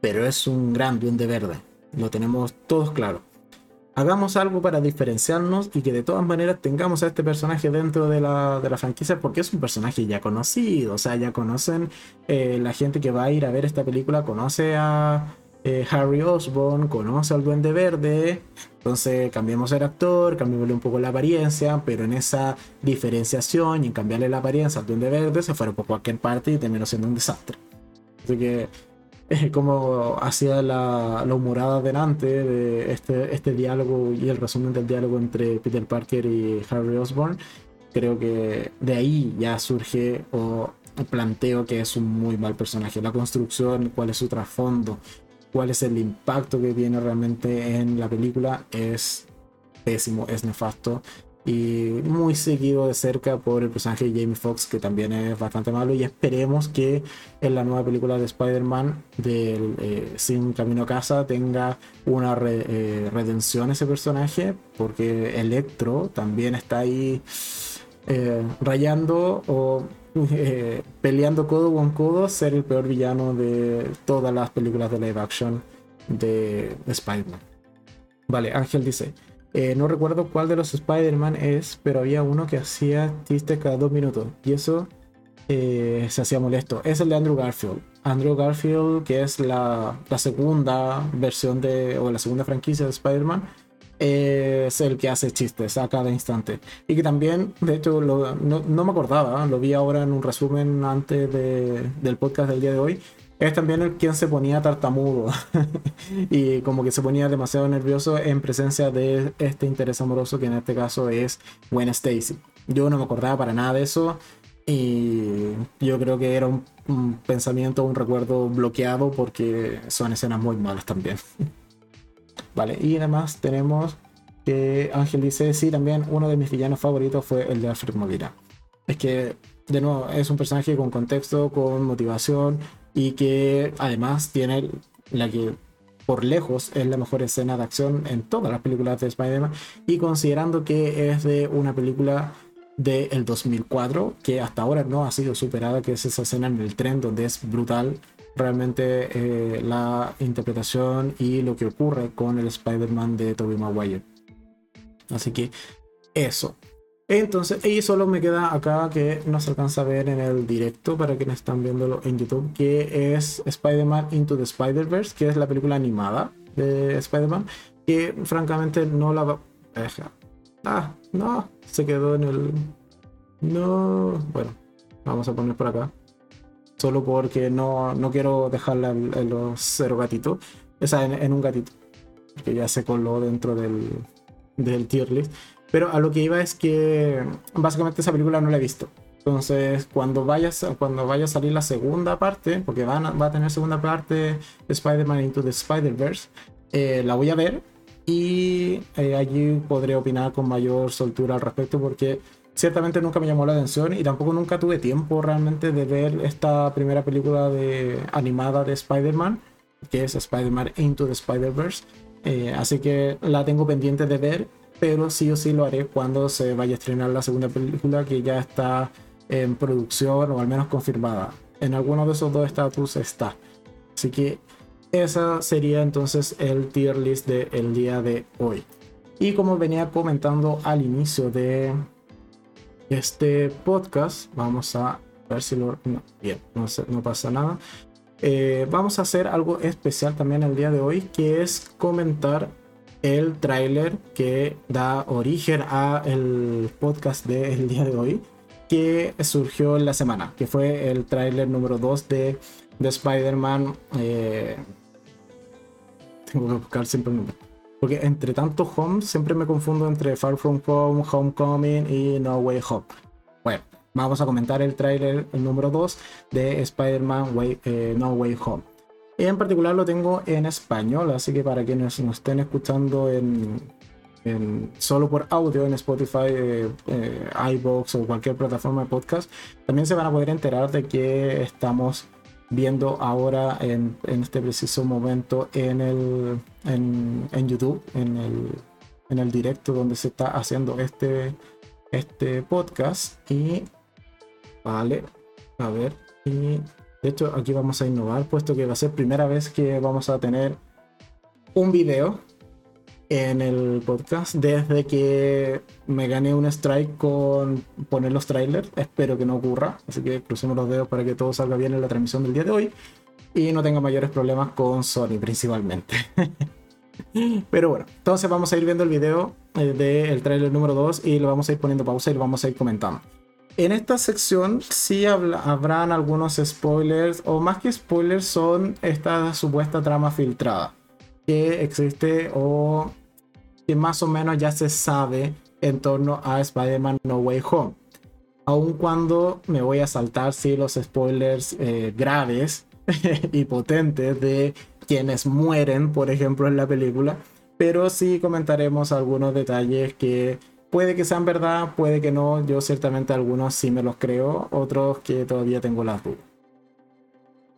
pero es un gran Duende Verde. Lo tenemos todos claro. Hagamos algo para diferenciarnos y que de todas maneras tengamos a este personaje dentro de la, de la franquicia porque es un personaje ya conocido. O sea, ya conocen eh, la gente que va a ir a ver esta película, conoce a eh, Harry Osborn, conoce al Duende Verde. Entonces cambiamos el actor, cambiémosle un poco la apariencia, pero en esa diferenciación y en cambiarle la apariencia al Duende Verde se fueron por cualquier parte y terminó siendo un desastre. Así que como hacía la, la, humorada delante de este, este diálogo y el resumen del diálogo entre Peter Parker y Harry Osborn, creo que de ahí ya surge o planteo que es un muy mal personaje. La construcción, cuál es su trasfondo, cuál es el impacto que tiene realmente en la película es pésimo, es nefasto y muy seguido de cerca por el personaje de Jamie Foxx que también es bastante malo y esperemos que en la nueva película de Spider-Man eh, Sin Camino a Casa tenga una eh, redención ese personaje porque Electro también está ahí eh, rayando o peleando codo con codo ser el peor villano de todas las películas de live action de Spider-Man. Vale, Ángel dice, eh, no recuerdo cuál de los Spider-Man es, pero había uno que hacía chistes cada dos minutos. Y eso eh, se hacía molesto. Es el de Andrew Garfield. Andrew Garfield, que es la, segunda versión de, o la segunda franquicia de Spider-Man, es el que hace chistes a cada instante. Y que también, de hecho, no, me acordaba, lo vi ahora en un resumen antes del podcast del día de hoy, es también el quien se ponía tartamudo y como que se ponía demasiado nervioso en presencia de este interés amoroso que en este caso es Gwen Stacy. Yo no me acordaba para nada de eso y yo creo que era un, pensamiento, un recuerdo bloqueado porque son escenas muy malas también. vale, y además tenemos que Ángel dice, sí, también uno de mis villanos favoritos fue el de Alfred Molina. Es que, de nuevo, es un personaje con contexto, con motivación, y que además tiene la que por lejos es la mejor escena de acción en todas las películas de Spider-Man y considerando que es de una película del 2004 que hasta ahora no ha sido superada, que es esa escena en el tren donde es brutal realmente eh, la interpretación y lo que ocurre con el Spider-Man de Tobey Maguire. Así que eso. Entonces, y solo me queda acá que no se alcanza a ver en el directo para quienes están viéndolo en YouTube, que es Spider-Man Into the Spider-Verse, que es la película animada de Spider-Man, que francamente no la va... Ah, no, se quedó en el... No, bueno, vamos a poner por acá. Solo porque no, no quiero dejarla en, los cero gatitos. O sea, en, un gatito. Que ya se coló dentro del, del tier list. Pero a lo que iba es que básicamente esa película no la he visto. Entonces, cuando vaya, cuando vaya a salir la segunda parte, porque va a tener segunda parte Spider-Man Into the Spider-Verse, eh, la voy a ver y eh, allí podré opinar con mayor soltura al respecto porque ciertamente nunca me llamó la atención y tampoco nunca tuve tiempo realmente de ver esta primera película de, animada de Spider-Man, que es Spider-Man Into the Spider-Verse. Eh, así que la tengo pendiente de ver pero sí o sí lo haré cuando se vaya a estrenar la segunda película que ya está en producción o al menos confirmada. En alguno de esos dos estatus está. Así que esa sería entonces el tier list del día de hoy. Y como venía comentando al inicio de este podcast, vamos a ver si lo... No, bien, no, no pasa nada. Eh, vamos a hacer algo especial también el día de hoy, que es comentar el tráiler que da origen a el podcast del día de hoy que surgió en la semana, que fue el tráiler número 2 de, de Spider-Man. Eh, tengo que buscar siempre el nombre. Porque entre tanto Home siempre me confundo entre Far From Home, Homecoming y No Way Home. Bueno, vamos a comentar el tráiler número 2 de Spider-Man eh, No Way Home. En particular lo tengo en español, así que para quienes nos estén escuchando en, solo por audio en Spotify, eh, iBox o cualquier plataforma de podcast, también se van a poder enterar de que estamos viendo ahora en, este preciso momento en, el, en, YouTube, en el, en el directo donde se está haciendo este, este podcast. Y vale, a ver, y de hecho, aquí vamos a innovar, puesto que va a ser primera vez que vamos a tener un video en el podcast desde que me gané un strike con poner los trailers. Espero que no ocurra, así que crucemos los dedos para que todo salga bien en la transmisión del día de hoy y no tenga mayores problemas con Sony principalmente. Pero bueno, entonces vamos a ir viendo el video eh, del trailer número 2 y lo vamos a ir poniendo pausa y lo vamos a ir comentando. En esta sección sí habrán algunos spoilers, o más que spoilers, son esta supuesta trama filtrada que existe o que más o menos ya se sabe en torno a Spider-Man No Way Home. Aun cuando me voy a saltar sí los spoilers eh, graves y potentes de quienes mueren, por ejemplo, en la película, pero sí comentaremos algunos detalles que Puede que sean verdad, puede que no. Yo ciertamente algunos sí me los creo, otros que todavía tengo las dudas.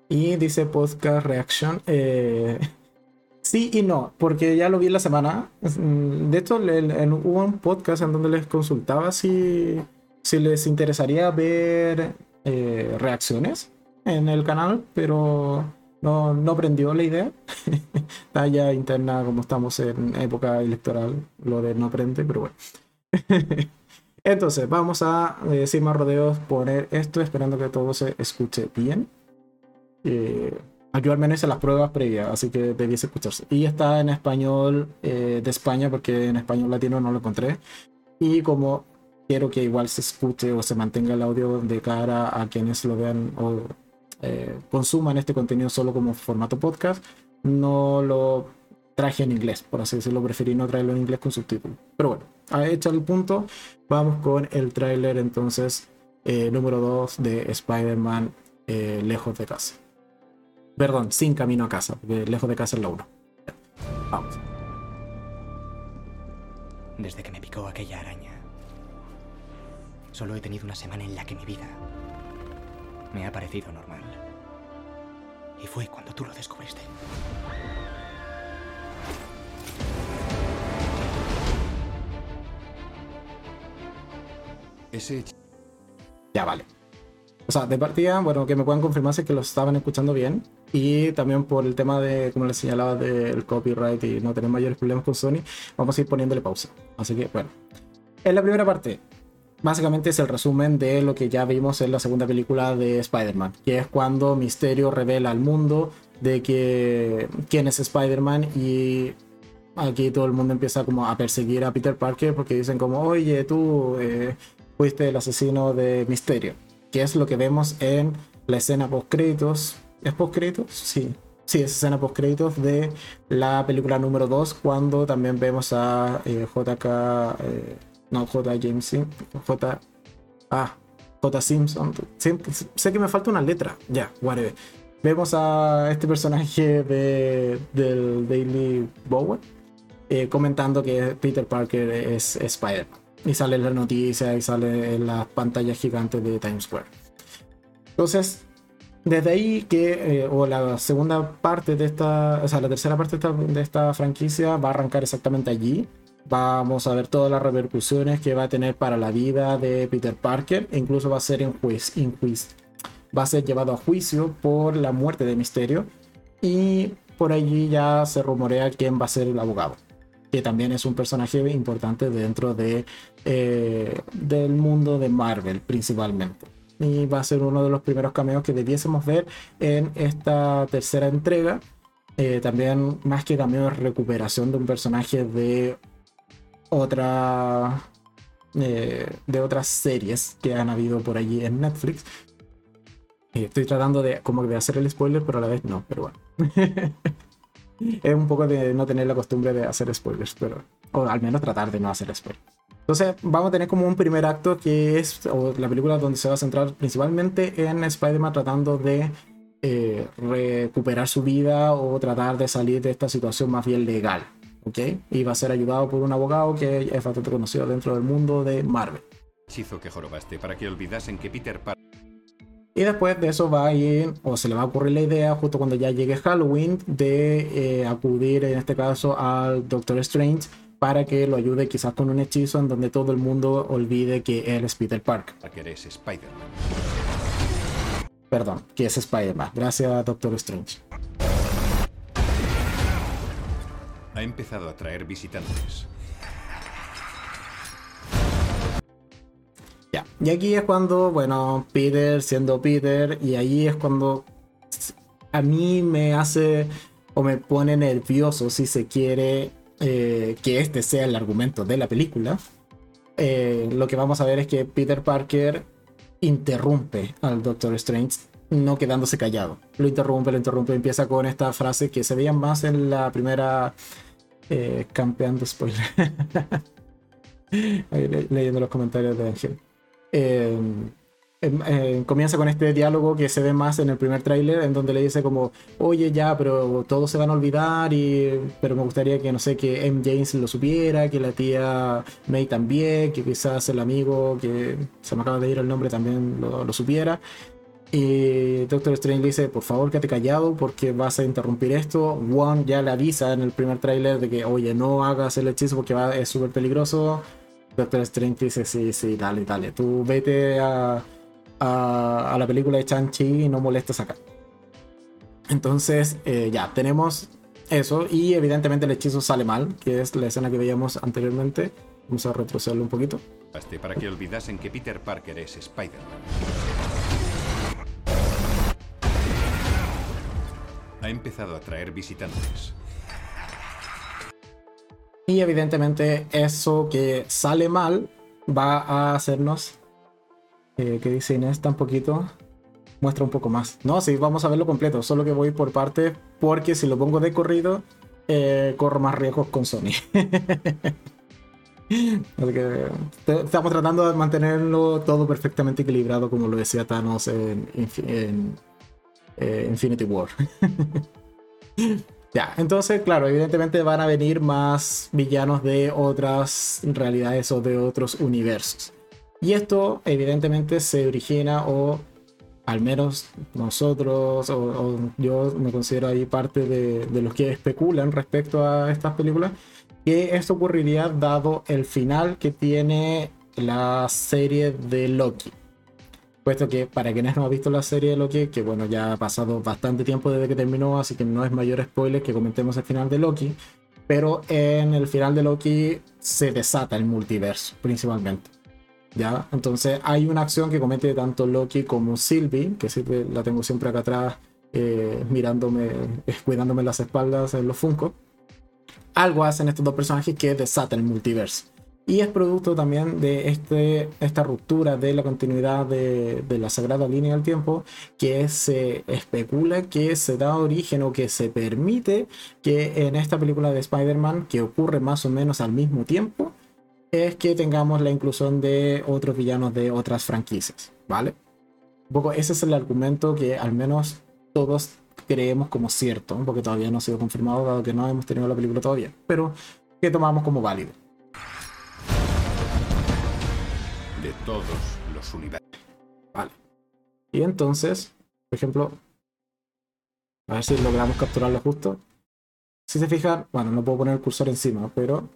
Y dice podcast reaction. Eh, sí y no, porque ya lo vi en la semana. De hecho, hubo un podcast en donde les consultaba si, si les interesaría ver eh, reacciones en el canal, pero no, no prendió la idea. Talla interna, como estamos en época electoral, lo de no prende, pero bueno. Entonces, vamos a, eh, sin más rodeos, poner esto esperando que todo se escuche bien. Eh, yo al menos hice las pruebas previas, así que debiese escucharse. Y está en español eh, de España, porque en español latino no lo encontré. Y como quiero que igual se escuche o se mantenga el audio de cara a quienes lo vean o eh, consuman este contenido solo como formato podcast, no lo traje en inglés, por así decirlo, preferí no traerlo en inglés con subtítulos. Pero bueno, a hecho el punto, vamos con el tráiler entonces eh, número 2 de Spider-Man eh, Lejos de Casa. Perdón, sin camino a casa, porque Lejos de Casa es la 1. Vamos. Desde que me picó aquella araña, solo he tenido una semana en la que mi vida me ha parecido normal. Y fue cuando tú lo descubriste. Ese Ya vale. O sea, de partida, bueno, que me puedan confirmar si es que lo estaban escuchando bien. Y también por el tema de, como les señalaba, del copyright y no tener mayores problemas con Sony, vamos a ir poniéndole pausa. Así que, bueno. En la primera parte, básicamente es el resumen de lo que ya vimos en la segunda película de Spider-Man, que es cuando Misterio revela al mundo de que quién es Spider-Man y aquí todo el mundo empieza como a perseguir a Peter Parker porque dicen como, oye, tú eh, fuiste el asesino de Misterio, que es lo que vemos en la escena post créditos. ¿Es post créditos? Sí. Sí, es escena post créditos de la película número 2, cuando también vemos a eh, JK, eh, no J. James, J. Ah, J. Simpson. Sé que me falta una letra, ya, whatever. Vemos a este personaje de, del Daily Bowen eh, comentando que Peter Parker es Spider-Man. Y sale en la noticia y sale en las pantallas gigantes de Times Square. Entonces, desde ahí que, eh, o la segunda parte de esta, o sea, la tercera parte de esta, de esta franquicia va a arrancar exactamente allí. Vamos a ver todas las repercusiones que va a tener para la vida de Peter Parker. Incluso va a ser en juiz, en juiz- va a ser llevado a juicio por la muerte de Misterio. Y por allí ya se rumorea quién va a ser el abogado que también es un personaje importante dentro de, eh, del mundo de Marvel principalmente. Y va a ser uno de los primeros cameos que debiésemos ver en esta tercera entrega. Eh, también, más que cameo, es recuperación de un personaje de otra. eh, de otras series que han habido por allí en Netflix. Estoy tratando de de hacer el spoiler, pero a la vez no, pero bueno. es un poco de no tener la costumbre de hacer spoilers, pero. O al menos tratar de no hacer spoilers. Entonces, vamos a tener como un primer acto que es o la película donde se va a centrar principalmente en Spider-Man tratando de eh, recuperar su vida o tratar de salir de esta situación más bien legal. ¿Ok? Y va a ser ayudado por un abogado que es bastante conocido dentro del mundo de Marvel. hechizo que jorobaste para que olvidasen que Peter Parker Y después de eso va a ir, o se le va a ocurrir la idea, justo cuando ya llegue Halloween, de eh, acudir en este caso al Doctor Strange para que lo ayude quizás con un hechizo en donde todo el mundo olvide que él es Peter Parker. es Spider-Man. Perdón, que es Spider-Man. Gracias, Doctor Strange. Ha empezado a traer visitantes. Y aquí es cuando, bueno, Peter siendo Peter, y ahí es cuando a mí me hace o me pone nervioso si se quiere eh, que este sea el argumento de la película. Eh, lo que vamos a ver es que Peter Parker interrumpe al Doctor Strange, no quedándose callado. Lo interrumpe, lo interrumpe, empieza con esta frase que se veía más en la primera eh, campeando spoiler. Leyendo los comentarios de Ángel. Eh, em- eh, comienza con este diálogo que se ve más en el primer tráiler en donde le dice como oye ya pero todos se van a olvidar y pero me gustaría que no sé que M. James lo supiera que la tía May también que quizás el amigo que se me acaba de ir el nombre también lo, lo supiera y Doctor Strange le dice por favor quédate callado porque vas a interrumpir esto One ya le avisa en el primer tráiler de que oye no hagas el hechizo porque va, es súper peligroso Doctor Strange dice, sí, sí, dale, dale. Tú vete a, a, la película de Shang-Chi y no molestes acá. Entonces, eh, ya, tenemos eso. Y evidentemente el hechizo sale mal, que es la escena que veíamos anteriormente. Vamos a retrocederlo un poquito. Para que olvidasen que Peter Parker es Spider-Man. Ha empezado a traer visitantes. Y evidentemente eso que sale mal va a hacernos... Eh, ¿Qué dice Inés tan poquito? muestra un poco más. No, sí, vamos a verlo completo, solo que voy por partes porque si lo pongo de corrido, eh, corro más riesgos con Sony. Así que estamos tratando de mantenerlo todo perfectamente equilibrado, como lo decía Thanos en, eh, Infinity War. ya, entonces, claro, evidentemente van a venir más villanos de otras realidades o de otros universos. Y esto, evidentemente, se origina o al menos nosotros o, yo me considero ahí parte de, de, los que especulan respecto a estas películas, que esto ocurriría dado el final que tiene la serie de Loki. Puesto que para quienes no han visto la serie de Loki, que bueno, ya ha pasado bastante tiempo desde que terminó, así que no es mayor spoiler que comentemos el final de Loki. Pero en el final de Loki se desata el multiverso, principalmente. ¿Ya? Entonces hay una acción que comete tanto Loki como Sylvie, que siempre la tengo siempre acá atrás, eh, mirándome, cuidándome las espaldas en los Funko algo hacen estos dos personajes que desata el multiverso. Y es producto también de este, esta ruptura de la continuidad de, la sagrada línea del tiempo que se especula que se da origen o que se permite que en esta película de Spider-Man, que ocurre más o menos al mismo tiempo, es que tengamos la inclusión de otros villanos de otras franquicias, ¿vale? Un poco ese es el argumento que al menos todos creemos como cierto, porque todavía no ha sido confirmado, dado que no hemos tenido la película todavía, pero que tomamos como válido. Todos los universos. Vale. Y entonces, por ejemplo, a ver si logramos capturarlo justo. Si se fijan, bueno, no puedo poner el cursor encima, pero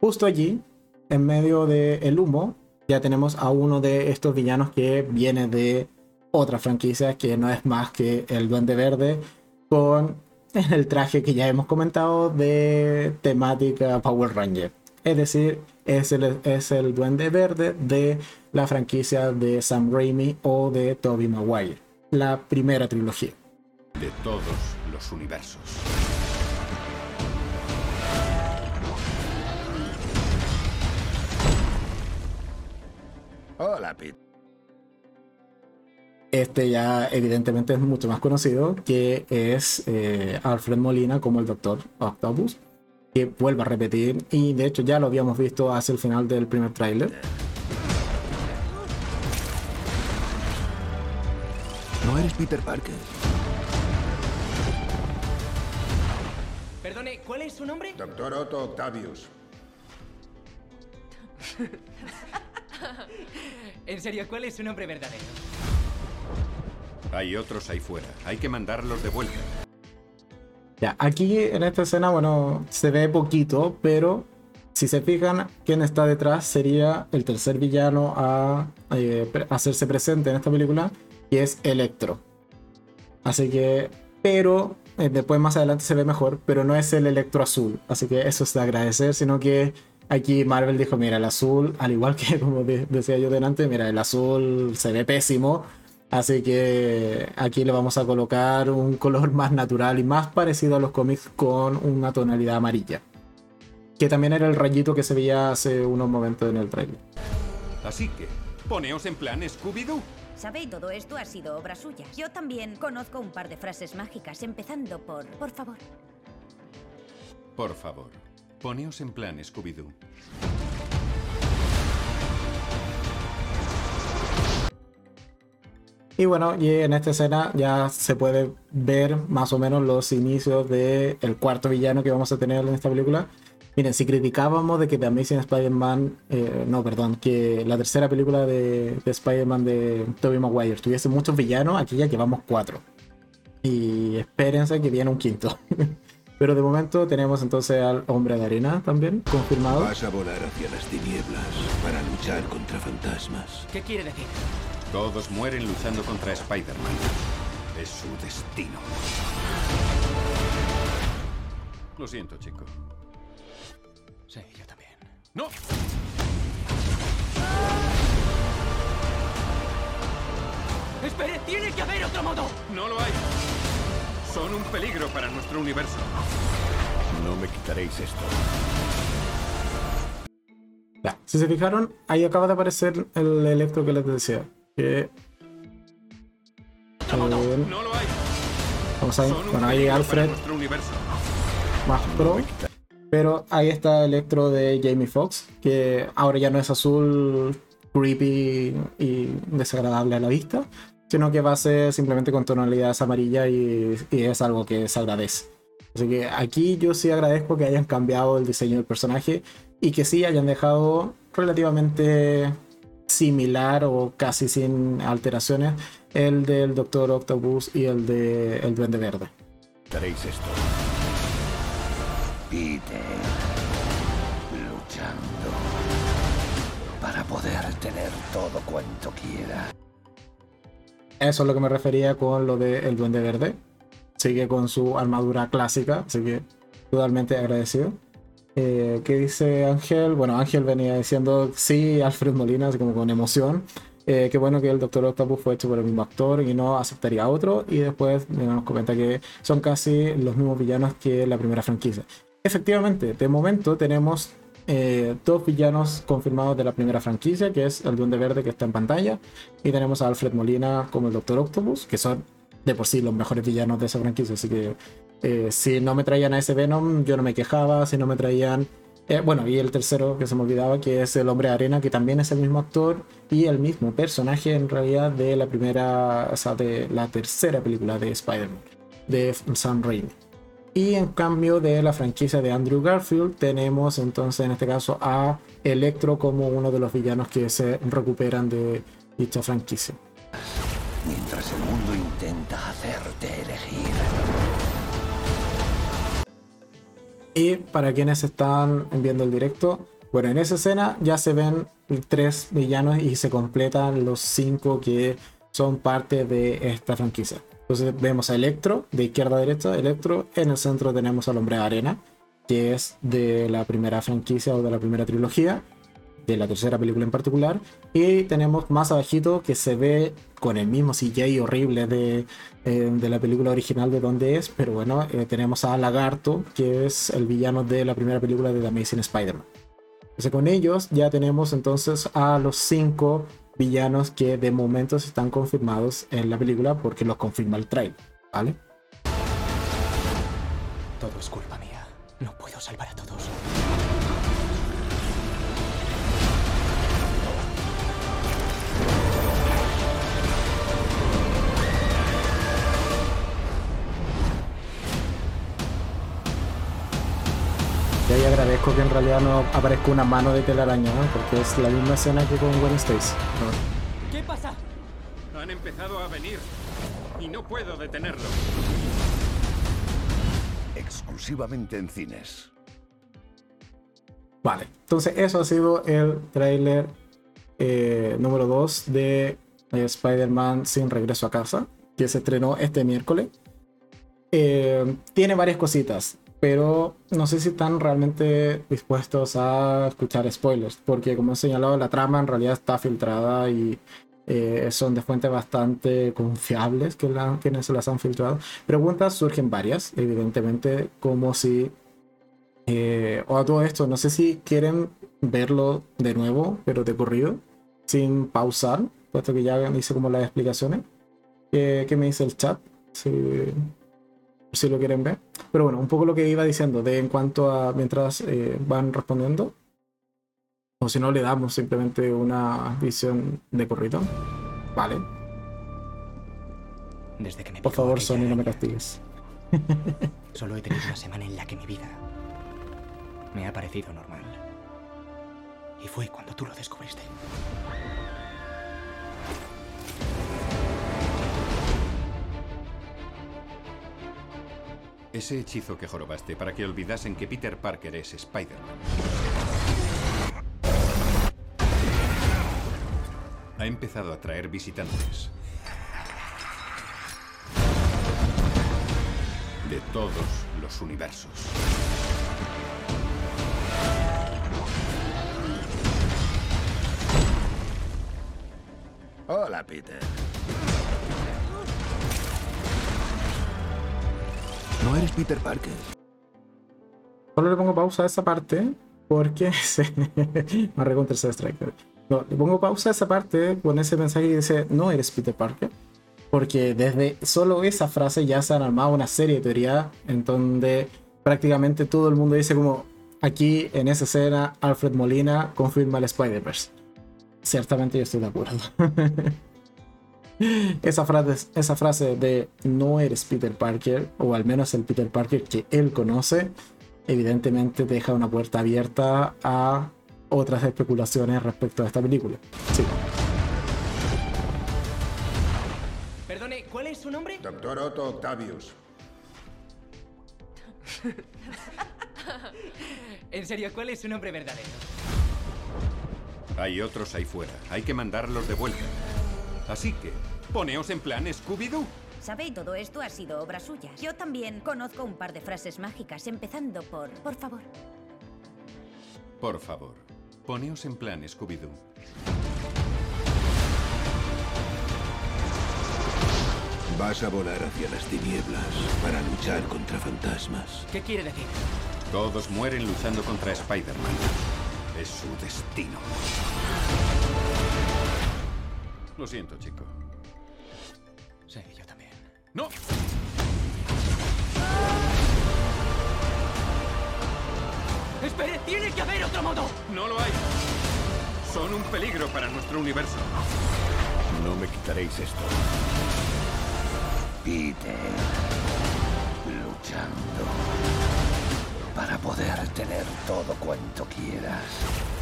justo allí, en medio del humo, ya tenemos a uno de estos villanos que viene de otra franquicia que no es más que el Duende Verde con el traje que ya hemos comentado de temática Power Ranger. Es decir, es el, es el Duende Verde de la franquicia de Sam Raimi o de Tobey Maguire, la primera trilogía. De todos los universos. Hola, Pete. Este ya evidentemente es mucho más conocido, que es eh, Alfred Molina como el Doctor Octopus, que vuelve a repetir y de hecho ya lo habíamos visto hacia el final del primer tráiler. No eres Peter Parker. Perdone, ¿cuál es su nombre? Doctor Otto Octavius. en serio, ¿cuál es su nombre verdadero? Hay otros ahí fuera. Hay que mandarlos de vuelta. Ya, aquí en esta escena, bueno, se ve poquito, pero si se fijan, quien está detrás sería el tercer villano a eh, hacerse presente en esta película, y es Electro. Así que, pero eh, después más adelante se ve mejor, pero no es el Electro azul. Así que eso es de agradecer, sino que aquí Marvel dijo, mira, el azul, al igual que como decía yo delante, mira, el azul se ve pésimo Así que aquí le vamos a colocar un color más natural y más parecido a los cómics con una tonalidad amarilla. Que también era el rayito que se veía hace unos momentos en el trailer. Así que, poneos en plan Scooby-Doo. Sabe, todo esto ha sido obra suya. Yo también conozco un par de frases mágicas, empezando por por favor. Por favor, poneos en plan Scooby-Doo. Y bueno, y en esta escena ya se puede ver más o menos los inicios del el cuarto villano que vamos a tener en esta película. Miren, si criticábamos de que The Amazing Spider-Man, eh, no, perdón, que la tercera película de, de Spider-Man de Tobey Maguire tuviese muchos villanos, aquí ya llevamos cuatro. Y espérense que viene un quinto. Pero de momento tenemos entonces al hombre de arena también, confirmado. Vas a volar hacia las tinieblas para luchar contra fantasmas. ¿Qué quiere decir? Todos mueren luchando contra Spider-Man. Es su destino. Lo siento, chico. Sí, yo también. ¡No! ¡Espere! ¡Tiene que haber otro modo! ¡No lo hay! Son un peligro para nuestro universo. No me quitaréis esto. Ya, si se fijaron, ahí acaba de aparecer el electro que les decía. Que No, no, Eh, no lo hay. vamos a ver. Bueno, ahí Alfred más pro. Pero ahí está Electro de Jamie Foxx, que ahora ya no es azul, creepy y desagradable a la vista, sino que va a ser simplemente con tonalidades amarillas y, y es algo que se agradece. Así que aquí yo sí agradezco que hayan cambiado el diseño del personaje y que sí hayan dejado relativamente similar o casi sin alteraciones el del Doctor Octopus y el de el Duende Verde. Daréis esto. Peter. Luchando. Para poder tener todo cuanto quiera. Eso es lo que me refería con lo de El Duende Verde. Sigue con su armadura clásica, así que totalmente agradecido. Eh, ¿Qué dice Ángel? Bueno, Ángel venía diciendo sí, Alfred Molina, así como con emoción. Eh, qué bueno que el Doctor Octopus fue hecho por el mismo actor y no aceptaría otro. Y después eh, nos comenta que son casi los mismos villanos que la primera franquicia. Efectivamente, de momento tenemos eh, dos villanos confirmados de la primera franquicia, que es el Duende Verde que está en pantalla, y tenemos a Alfred Molina como el Doctor Octopus, que son de por sí los mejores villanos de esa franquicia, así que eh, si no me traían a ese Venom, yo no me quejaba, si no me traían... eh, bueno, y el tercero que se me olvidaba, que es el Hombre de Arena, que también es el mismo actor y el mismo personaje en realidad de la primera, o sea, de la tercera película de Spider-Man, de Sam Raimi. Y en cambio de la franquicia de Andrew Garfield, tenemos entonces en este caso a Electro como uno de los villanos que se recuperan de dicha franquicia. Mientras el mundo intenta hacerte elegir. Y para quienes están viendo el directo, bueno, en esa escena ya se ven tres villanos y se completan los cinco que son parte de esta franquicia. Entonces vemos a Electro, de izquierda a derecha, Electro. En el centro tenemos al Hombre de Arena, que es de la primera franquicia o de la primera trilogía, de la tercera película en particular. Y tenemos más abajito que se ve con el mismo CGI horrible de, eh, de la película original de donde es, pero bueno, eh, tenemos a Lagarto, que es el villano de la primera película de The Amazing Spider-Man. Entonces con ellos ya tenemos entonces a los cinco villanos que de momento están confirmados en la película porque los confirma el trailer, ¿vale? Todo es culpa mía. No puedo salvar a agradezco que en realidad no aparezca una mano de telaraña, ¿no? porque es la misma escena que con Gwen Stacy. ¿no? ¿Qué pasa? Han empezado a venir y no puedo detenerlo. Exclusivamente en cines. Vale, entonces eso ha sido el tráiler eh, número 2 de eh, Spider-Man sin regreso a casa, que se estrenó este miércoles. Eh, tiene varias cositas, pero no sé si están realmente dispuestos a escuchar spoilers, porque como he señalado, la trama en realidad está filtrada y eh, son de fuentes bastante confiables que la, quienes las han filtrado. Preguntas surgen varias, evidentemente, como si eh, o a todo esto, no sé si quieren verlo de nuevo, pero de corrido, sin pausar, puesto que ya hice como las explicaciones. ¿Qué, qué me dice el chat? Si, si lo quieren ver. Pero bueno, un poco lo que iba diciendo de en cuanto a mientras eh, van respondiendo. O si no, le damos simplemente una visión de corrido. Vale. Desde que me Por favor, Sony, no me castigues. Solo he tenido una semana en la que mi vida me ha parecido normal. Y fue cuando tú lo descubriste. Ese hechizo que jorobaste para que olvidasen que Peter Parker es Spider-Man. Ha empezado a traer visitantes. De todos los universos. Hola, Peter. No eres Peter Parker. Solo le pongo pausa a esa parte porque se me un tercer strike. No, le pongo pausa a esa parte con ese mensaje que dice no eres Peter Parker. Porque desde solo esa frase ya se han armado una serie de teorías en donde prácticamente todo el mundo dice como aquí en esa escena Alfred Molina confirma el Spider-Verse. Ciertamente yo estoy de acuerdo. esa, frase, esa frase de no eres Peter Parker, o al menos el Peter Parker que él conoce, evidentemente deja una puerta abierta a otras especulaciones respecto a esta película. Sí. Perdone, ¿cuál es su nombre? Doctor Otto Octavius. En serio, ¿cuál es su nombre verdadero? Hay otros ahí fuera. Hay que mandarlos de vuelta. Así que, poneos en plan Scooby-Doo. Sabe, todo esto ha sido obra suya. Yo también conozco un par de frases mágicas, empezando por, por favor. Por favor, poneos en plan Scooby-Doo. Vas a volar hacia las tinieblas para luchar contra fantasmas. ¿Qué quiere decir? Todos mueren luchando contra Spider-Man. Es su destino. Lo siento, chico. Sí, yo también. ¡No! ¡Espere! ¡Tiene que haber otro modo! ¡No lo hay! Son un peligro para nuestro universo. No me quitaréis esto. Peter, luchando para poder tener todo cuanto quieras,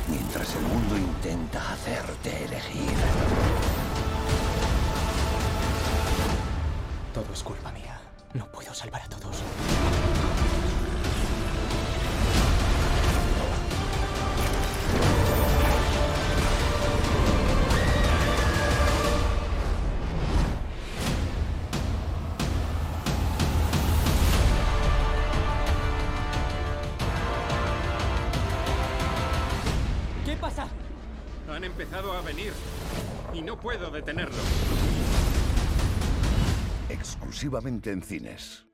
mientras el mundo intenta hacerte elegir. Todo es culpa mía. No puedo salvar a todos. Exclusivamente en cines.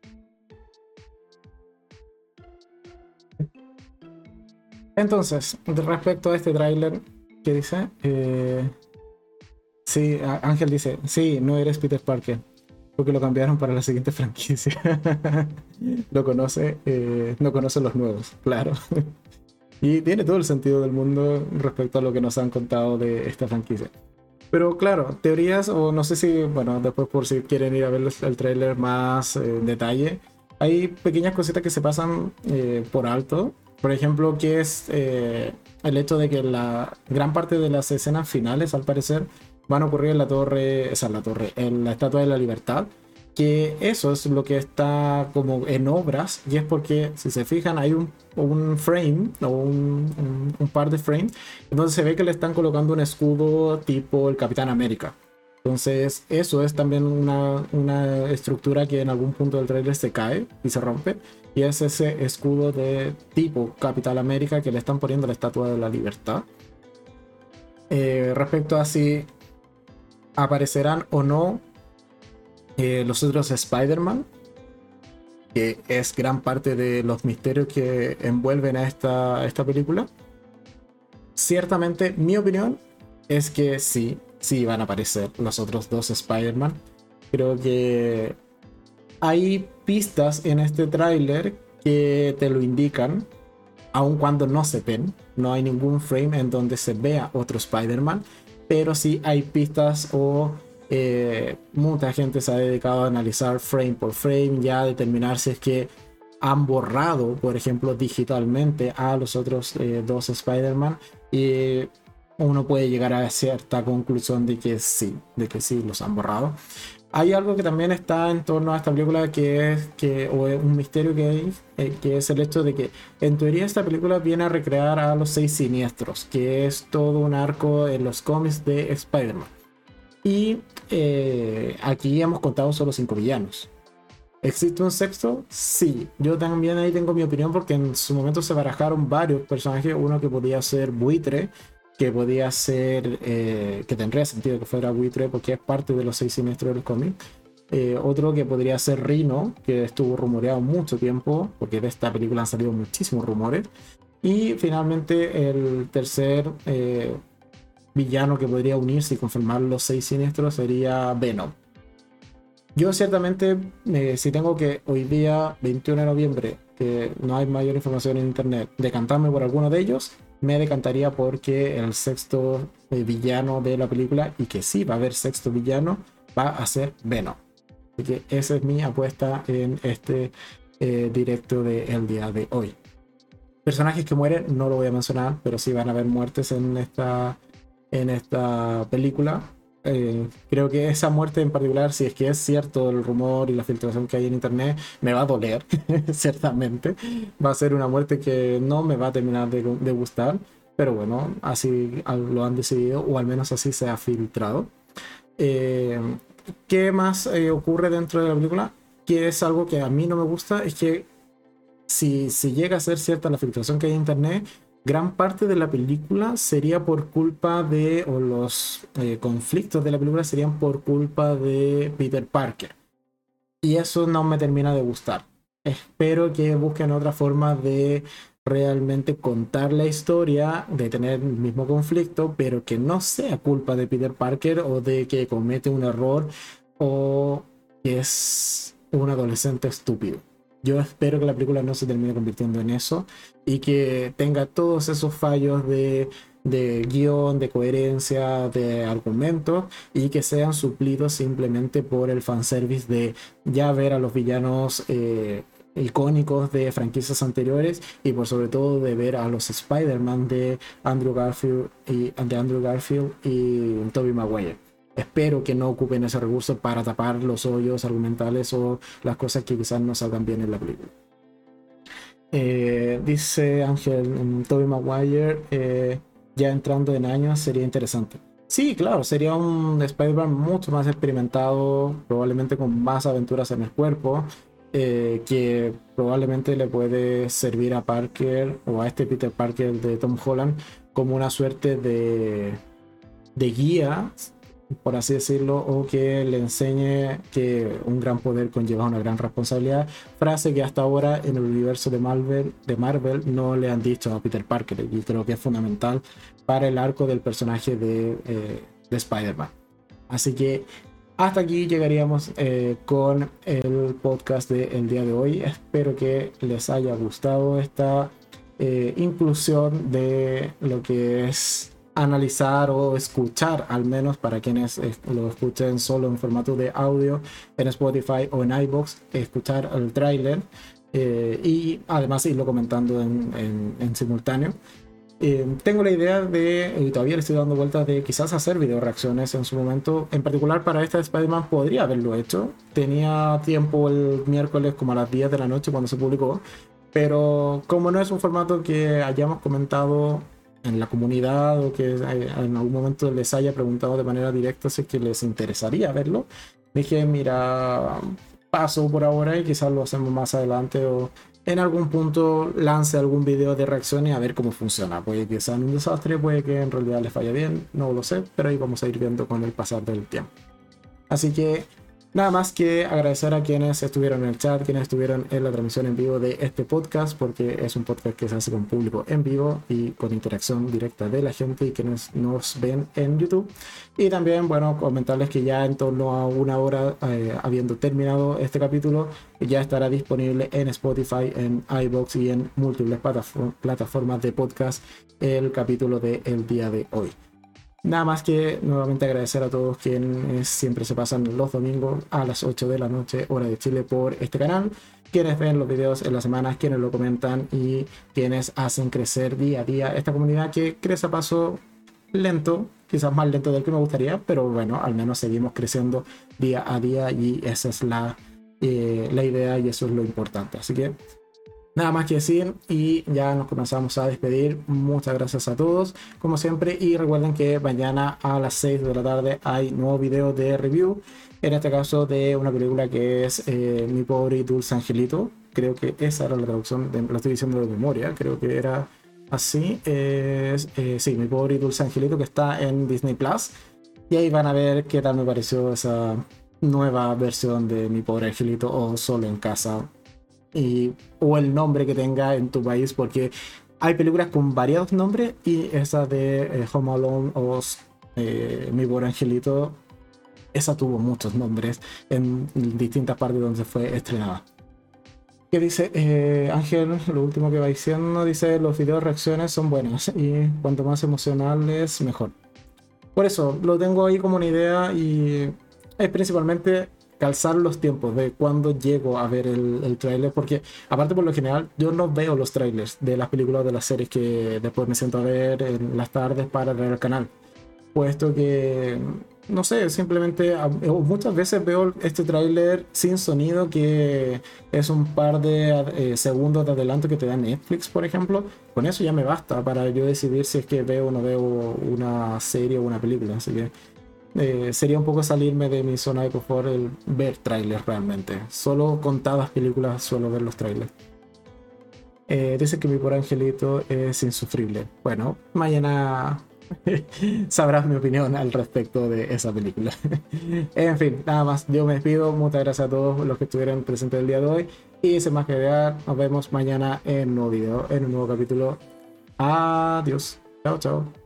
Entonces, respecto a este tráiler, ¿qué dice? Eh, sí, Ángel dice, sí, no eres Peter Parker, porque lo cambiaron para la siguiente franquicia. lo conoce, eh, no conoce los nuevos, claro. y tiene todo el sentido del mundo respecto a lo que nos han contado de esta franquicia. Pero claro, teorías, o no sé si, bueno, después por si quieren ir a ver el tráiler más eh, en detalle, hay pequeñas cositas que se pasan eh, por alto. Por ejemplo, que es eh, el hecho de que la gran parte de las escenas finales, al parecer, van a ocurrir en la torre, esa es la torre, en la Estatua de la Libertad. Que eso es lo que está como en obras, y es porque, si se fijan, hay un, un frame o un, un- un par de frames donde se ve que le están colocando un escudo tipo el Capitán América. Entonces, eso es también una, una estructura que en algún punto del trailer se cae y se rompe. Y es ese escudo de tipo Capital América que le están poniendo la Estatua de la Libertad. Eh, respecto a si aparecerán o no eh, los otros Spider-Man, que es gran parte de los misterios que envuelven a esta, esta película. Ciertamente, mi opinión es que sí, sí van a aparecer los otros dos Spider-Man. Creo que hay pistas en este tráiler que te lo indican, aun cuando no se ven. No hay ningún frame en donde se vea otro Spider-Man, pero sí hay pistas o eh, mucha gente se ha dedicado a analizar frame por frame, ya a determinar si es que han borrado, por ejemplo, digitalmente a los otros eh, dos Spider-Man y uno puede llegar a cierta conclusión de que sí, de que sí los han borrado. Hay algo que también está en torno a esta película que es que, o es un misterio que hay, eh, que es el hecho de que en teoría esta película viene a recrear a los seis siniestros, que es todo un arco en los cómics de Spider-Man. Y eh, aquí hemos contado solo cinco villanos. ¿Existe un sexto? Sí. Yo también ahí tengo mi opinión porque en su momento se barajaron varios personajes. Uno que podía ser buitre, que podía ser, eh, que tendría sentido que fuera buitre porque es parte de los seis siniestros del cómic. Eh, otro que podría ser Rino, que estuvo rumoreado mucho tiempo, porque de esta película han salido muchísimos rumores. Y finalmente el tercer villano que podría unirse y confirmar los seis siniestros sería Venom. Yo ciertamente, eh, si tengo que hoy día, 21 de noviembre, que no hay mayor información en internet, decantarme por alguno de ellos, me decantaría porque el sexto eh, villano de la película, y que sí va a haber sexto villano, va a ser Venom. Así que esa es mi apuesta en este eh, directo del día de hoy. Personajes que mueren, no lo voy a mencionar, pero sí van a haber muertes en esta, en esta película. Eh, creo que esa muerte en particular, si es que es cierto el rumor y la filtración que hay en internet, me va a doler, ciertamente. Va a ser una muerte que no me va a terminar de, de gustar, pero bueno, así lo han decidido, o al menos así se ha filtrado. Eh, ¿Qué más eh, ocurre dentro de la película? Que es algo que a mí no me gusta, es que si, si llega a ser cierta la filtración que hay en internet, gran parte de la película sería por culpa de, o los eh, conflictos de la película serían por culpa de Peter Parker. Y eso no me termina de gustar. Espero que busquen otra forma de realmente contar la historia, de tener el mismo conflicto, pero que no sea culpa de Peter Parker o de que comete un error o que es un adolescente estúpido. Yo espero que la película no se termine convirtiendo en eso y que tenga todos esos fallos de, de guion, de coherencia, de argumentos y que sean suplidos simplemente por el fanservice de ya ver a los villanos eh, icónicos de franquicias anteriores y por sobre todo de ver a los Spider-Man de Andrew Garfield de Andrew Garfield y Tobey Maguire espero que no ocupen ese recurso para tapar los hoyos argumentales o las cosas que quizás no salgan bien en la película. Eh, dice Ángel, mm, Toby Maguire, eh, ya entrando en años sería interesante. Sí, claro, sería un Spider-Man mucho más experimentado, probablemente con más aventuras en el cuerpo, eh, que probablemente le puede servir a Parker o a este Peter Parker de Tom Holland como una suerte de, de guía por así decirlo, o que le enseñe que un gran poder conlleva una gran responsabilidad, frase que hasta ahora en el universo de Marvel, de Marvel no le han dicho a Peter Parker y creo que es fundamental para el arco del personaje de, eh, de Spider-Man. Así que hasta aquí llegaríamos eh, con el podcast del día de hoy. Espero que les haya gustado esta eh, inclusión de lo que es analizar o escuchar, al menos para quienes eh, lo escuchen solo en formato de audio en Spotify o en iBox, escuchar el tráiler eh, y además irlo comentando en, en, simultáneo. Eh, tengo la idea de, y todavía le estoy dando vueltas, de quizás hacer video reacciones en su momento. En particular para esta de Spider-Man podría haberlo hecho. Tenía tiempo el miércoles como a las 10 de la noche cuando se publicó. Pero como no es un formato que hayamos comentado en la comunidad o que en algún momento les haya preguntado de manera directa si es que les interesaría verlo. Dije, mira, paso por ahora y quizás lo hacemos más adelante o en algún punto lance algún video de reacciones a ver cómo funciona. Puede que sea un desastre, puede que en realidad les vaya bien, no lo sé, pero ahí vamos a ir viendo con el pasar del tiempo. Así que Nada más que agradecer a quienes estuvieron en el chat, quienes estuvieron en la transmisión en vivo de este podcast, porque es un podcast que se hace con público en vivo y con interacción directa de la gente y quienes nos ven en YouTube. Y también, bueno, comentarles que ya en torno a una hora, eh, habiendo terminado este capítulo, ya estará disponible en Spotify, en iBox y en múltiples plataformas de podcast el capítulo del día de hoy. Nada más que nuevamente agradecer a todos quienes siempre se pasan los domingos a las 8 de la noche, hora de Chile, por este canal. Quienes ven los videos en las semanas, quienes lo comentan y quienes hacen crecer día a día esta comunidad que crece a paso lento, quizás más lento del que me gustaría, pero bueno, al menos seguimos creciendo día a día y esa es la, eh, la idea y eso es lo importante. Así que Nada más que decir y ya nos comenzamos a despedir. Muchas gracias a todos, como siempre. Y recuerden que mañana a las 6 de la tarde hay nuevo video de review. En este caso de una película que es eh, Mi pobre y dulce angelito. Creo que esa era la traducción, de, la estoy diciendo de memoria. Creo que era así. Es, eh, sí, Mi pobre y dulce angelito que está en Disney Plus. Y ahí van a ver qué tal me pareció esa nueva versión de Mi pobre angelito o Solo en casa y, o el nombre que tenga en tu país, porque hay películas con variados nombres y esa de eh, Home Alone o eh, Mi Buen Angelito esa tuvo muchos nombres en distintas partes donde fue estrenada. ¿Qué dice eh, Ángel? Lo último que va diciendo dice los videos reacciones son buenos y cuanto más emocionales mejor. Por eso lo tengo ahí como una idea y es principalmente calzar los tiempos de cuando llego a ver el, el tráiler, porque aparte por lo general yo no veo los trailers de las películas o de las series que después me siento a ver en las tardes para ver el canal, puesto que no sé, simplemente muchas veces veo este tráiler sin sonido que es un par de eh, segundos de adelanto que te da Netflix, por ejemplo. Con eso ya me basta para yo decidir si es que veo o no veo una serie o una película. Así que eh, sería un poco salirme de mi zona de confort el ver trailers realmente. Solo contadas películas suelo ver los trailers. Eh, dice que mi por angelito es insufrible. Bueno, mañana sabrás mi opinión al respecto de esa película. en fin, nada más. Yo me despido. Muchas gracias a todos los que estuvieron presentes el día de hoy. Y sin más que agregar, nos vemos mañana en un nuevo video, en un nuevo capítulo. Adiós. Chao, chao.